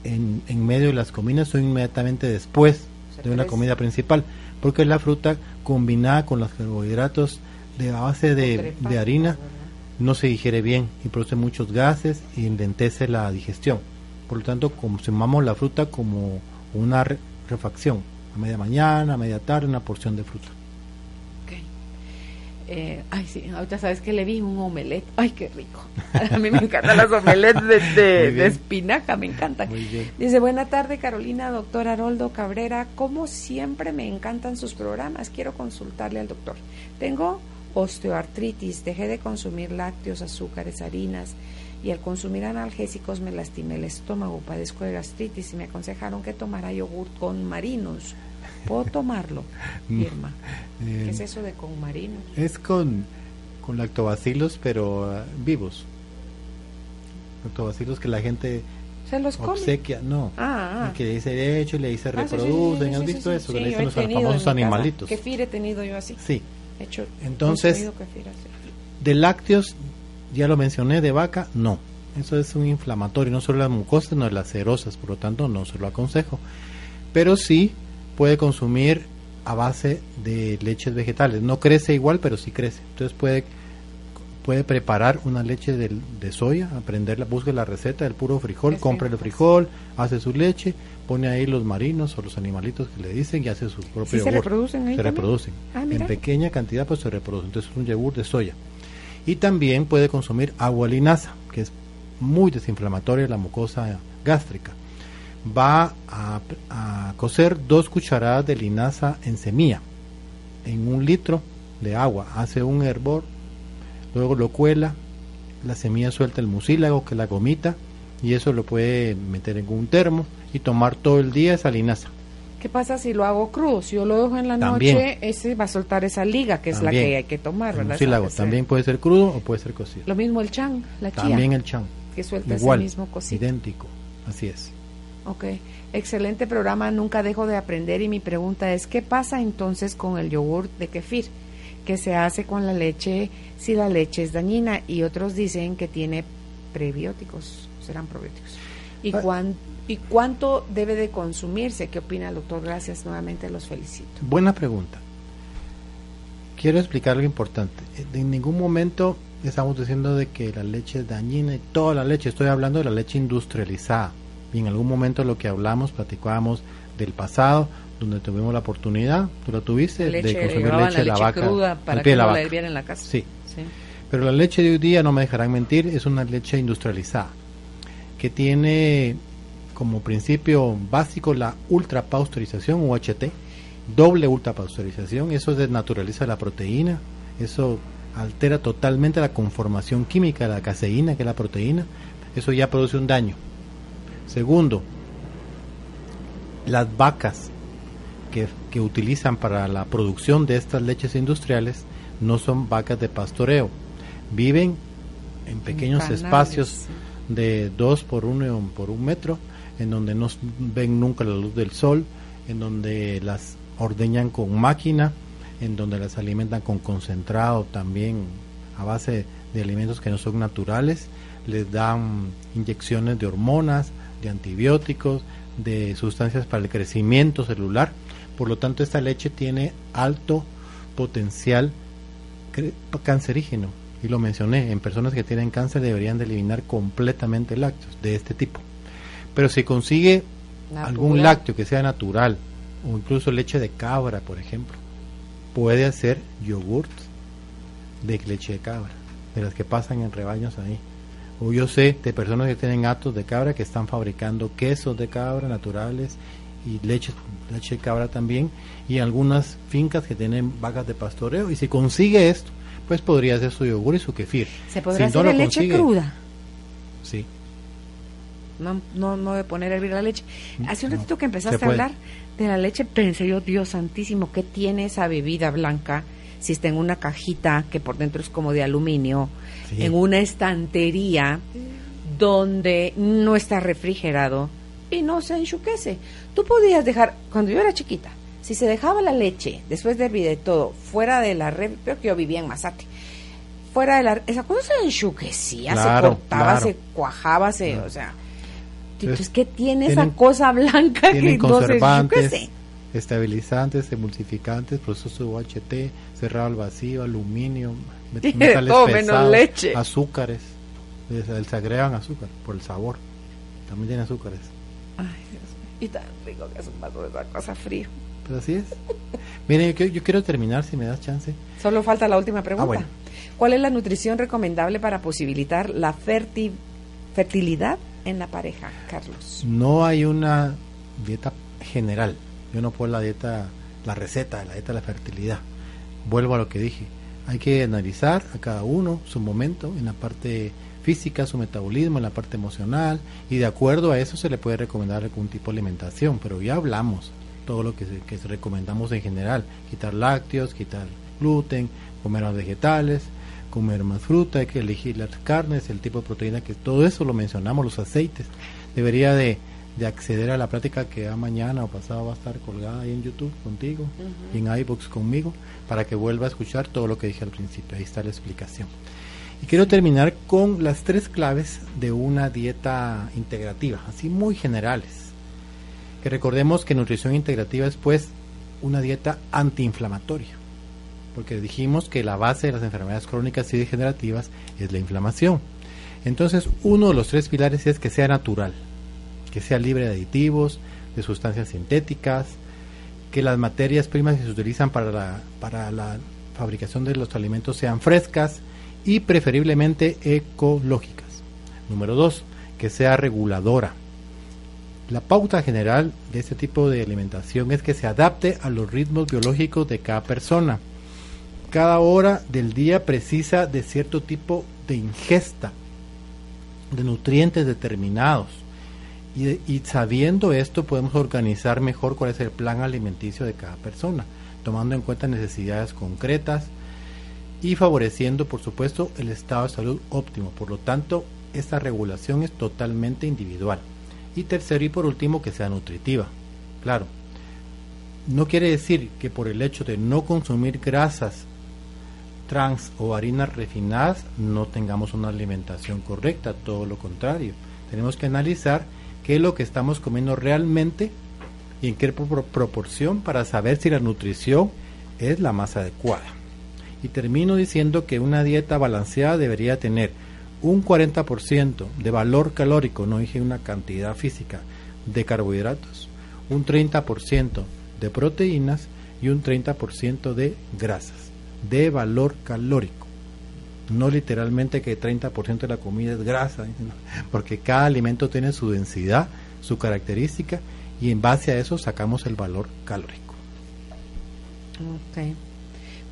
en, en medio de las comidas o inmediatamente después de una comida principal, porque la fruta combinada con los carbohidratos de base de, harina no se digiere bien y produce muchos gases y lentece la digestión. Por lo tanto, consumamos la fruta como una re- refacción, a media mañana, a media tarde, una porción de fruta. Eh, ay, sí, ahorita sabes que le vi un omelette. Ay, qué rico. A mí me encantan las omelettes de, espinaca, me encantan. Dice, buena tarde Carolina, doctor Haroldo Cabrera. Como siempre me encantan sus programas, quiero consultarle al doctor. Tengo osteoartritis, dejé de consumir lácteos, azúcares, harinas y al consumir analgésicos me lastimé el estómago, padezco de gastritis y me aconsejaron que tomara yogur con marinos. ¿Puedo tomarlo, Irma? ¿Qué Eh, es eso de con marinos? Es con, con lactobacilos, pero ah, vivos. Lactobacilos que la gente ¿Se los come? obsequia, no. Ah, ah. Que le dice de hecho y le dice Ah, sí, sí, sí, reproducen. ¿Has visto eso? que le dicen he los famosos animalitos. Kefir he tenido yo así. Sí. He hecho, Entonces- comido kefir así. De lácteos, ya lo mencioné, de vaca, no. Eso es un inflamatorio, no solo las mucosas, sino las cerosas, por lo tanto no se lo aconsejo. Pero sí puede consumir a base de leches vegetales. No crece igual, pero sí crece. Entonces puede puede preparar una leche de, de soya, aprenderla, busque la receta del puro frijol, compre el frijol, hace su leche, pone ahí los marinos o los animalitos que le dicen y hace su propio ¿Sí se reproducen ahí Se también? reproducen. Ah, en pequeña cantidad pues se reproducen. Entonces es un yogur de soya. Y también puede consumir agua linaza, que es muy desinflamatoria la mucosa gástrica. Va a, a cocer dos cucharadas de linaza en semilla en un litro de agua. Hace un hervor, luego lo cuela, la semilla suelta el mucílago, que es la gomita, y eso lo puede meter en un termo y tomar todo el día esa linaza. ¿Qué pasa si lo hago crudo? Si yo lo dejo en la También. noche, ese va a soltar esa liga, que es la que hay que tomar, El ¿verdad? mucílago también puede ser crudo o puede ser cocido. Lo mismo el chan, la chía, También el chan. que suelta Igual, ese mismo cosito. idéntico. Así es. Ok, excelente programa, nunca dejo de aprender y mi pregunta es, ¿qué pasa entonces con el yogur de kefir? ¿Qué se hace con la leche si la leche es dañina? Y otros dicen que tiene prebióticos, serán probióticos. ¿Y, Ah. cuán- ¿Y cuánto debe de consumirse? ¿Qué opina el doctor? Gracias, nuevamente los felicito. Buena pregunta. Quiero explicar algo importante. En ningún momento estamos diciendo de que la leche es dañina y toda la leche. Estoy hablando de la leche industrializada. Y en algún momento lo que hablamos, platicábamos del pasado, donde tuvimos la oportunidad, tú la tuviste, Leche, de consumir leche de la vaca cruda para que la no la en la casa. Sí. Sí. Pero la leche de hoy día, no me dejarán mentir, es una leche industrializada que tiene como principio básico la ultrapasteurización UHT, doble ultrapasteurización, eso desnaturaliza la proteína, eso altera totalmente la conformación química de la caseína, que es la proteína, eso ya produce un daño. Segundo, las vacas que, que utilizan para la producción de estas leches industriales no son vacas de pastoreo, viven en pequeños canales, espacios sí. de 2 por 1 por un metro, en donde no ven nunca la luz del sol, en donde las ordeñan con máquina, en donde las alimentan con concentrado también a base de alimentos que no son naturales, les dan inyecciones de hormonas, de antibióticos, de sustancias para el crecimiento celular. Por lo tanto, esta leche tiene alto potencial cancerígeno. Y lo mencioné, en personas que tienen cáncer deberían de eliminar completamente lácteos de este tipo. Pero si consigue algún lácteo que sea natural, o incluso leche de cabra, por ejemplo, puede hacer yogurt de leche de cabra, de las que pasan en rebaños ahí. O yo sé de personas que tienen gatos de cabra que están fabricando quesos de cabra naturales y leche, leche de cabra también, y algunas fincas que tienen vacas de pastoreo. Y si consigue esto, pues podría hacer su yogur y su kefir. ¿Se podrá Si no hacer lo en leche consigue, cruda? Sí. No, no, no de poner a hervir la leche. Hace un No, ratito que empezaste a hablar de la leche, pensé yo, Dios santísimo, ¿qué tiene esa bebida blanca? Si está en una cajita que por dentro es como de aluminio, Sí. en una estantería donde no está refrigerado y no se enchuquece. Tú podías dejar, cuando yo era chiquita, si se dejaba la leche después de hervir de todo fuera de la red, creo que yo vivía en Mazate, fuera de la esa cosa se enchuquecía, Claro, se cortaba, claro. se cuajaba, se, o sea, Entonces, ¿qué tiene tienen- esa cosa blanca que no se enchuquece? Estabilizantes, emulsificantes, proceso UHT, cerrado al vacío, aluminio, met- metales Todo menos pesados, leche. azúcares. Les, les agregan azúcar por el sabor. También tiene azúcares. Ay, Dios mío. Y tan rico que es un vaso de esa cosa frío. Pero así es. Miren, yo, quiero- yo quiero terminar, si me das chance. Solo falta la última pregunta. Ah, bueno. ¿Cuál es la nutrición recomendable para posibilitar la ferti- fertilidad en la pareja, Carlos? No hay una dieta general. Yo no puedo la dieta, la receta la dieta de la fertilidad. Vuelvo a lo que dije. Hay que analizar a cada uno su momento en la parte física, su metabolismo, en la parte emocional y de acuerdo a eso se le puede recomendar algún tipo de alimentación. Pero ya hablamos todo lo que, que recomendamos en general. Quitar lácteos, quitar gluten, comer más vegetales, comer más fruta, hay que elegir las carnes, el tipo de proteína, que todo eso lo mencionamos, los aceites. Debería de, de acceder a la práctica que ya mañana o pasado va a estar colgada ahí en YouTube contigo y en iBooks conmigo para que vuelva a escuchar todo lo que dije al principio. Ahí está la explicación. Y quiero terminar con las tres claves de una dieta integrativa, así muy generales. Que recordemos que nutrición integrativa es pues una dieta antiinflamatoria porque dijimos que la base de las enfermedades crónicas y degenerativas es la inflamación. Entonces, uno de los tres pilares es que sea natural, que sea libre de aditivos, de sustancias sintéticas, que las materias primas que se utilizan para la, para la fabricación de los alimentos sean frescas y preferiblemente ecológicas. Número dos, que sea reguladora. La pauta general de este tipo de alimentación es que se adapte a los ritmos biológicos de cada persona cada hora del día precisa de cierto tipo de ingesta de nutrientes determinados. Y, y sabiendo esto podemos organizar mejor cuál es el plan alimenticio de cada persona, tomando en cuenta necesidades concretas y favoreciendo, por supuesto, el estado de salud óptimo. Por lo tanto, esta regulación es totalmente individual. Y tercero y por último, que sea nutritiva. Claro, no quiere decir que por el hecho de no consumir grasas trans o harinas refinadas no tengamos una alimentación correcta, todo lo contrario. Tenemos que analizar qué es lo que estamos comiendo realmente y en qué pro- proporción para saber si la nutrición es la más adecuada. Y termino diciendo que una dieta balanceada debería tener un 40% de valor calórico, no dije una cantidad física, de carbohidratos, un 30% de proteínas y un 30% de grasas, de valor calórico. No literalmente que 30% de la comida es grasa, no, porque cada alimento tiene su densidad, su característica y en base a eso sacamos el valor calórico. Ok.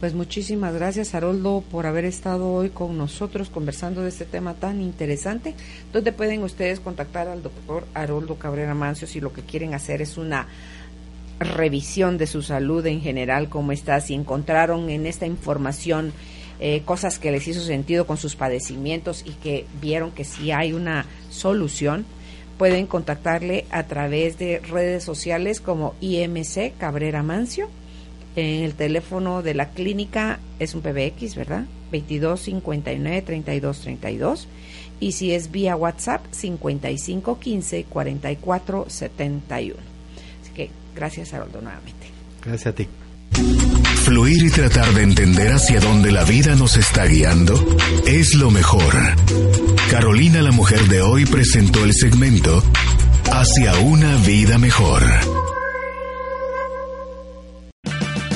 Pues muchísimas gracias, Haroldo, por haber estado hoy con nosotros conversando de este tema tan interesante. ¿Dónde pueden ustedes contactar al doctor Haroldo Cabrera Mancio si lo que quieren hacer es una revisión de su salud en general, cómo está, si encontraron en esta información eh, cosas que les hizo sentido con sus padecimientos y que vieron que sí hay una solución, pueden contactarle a través de redes sociales como IMC Cabrera Mancio. En el teléfono de la clínica es un PBX, ¿verdad? 22 59 32 32 y si es vía WhatsApp 55 15 44 71. Así que gracias Haroldo nuevamente. Gracias a ti. Fluir y tratar de entender hacia dónde la vida nos está guiando es lo mejor. Carolina, la mujer de hoy, presentó el segmento Hacia una vida mejor.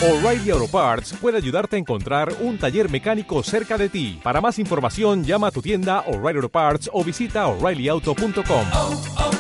O'Reilly Auto Parts puede ayudarte a encontrar un taller mecánico cerca de ti. Para más información, llama a tu tienda O'Reilly Auto Parts o visita oreillyauto.com. oh, oh.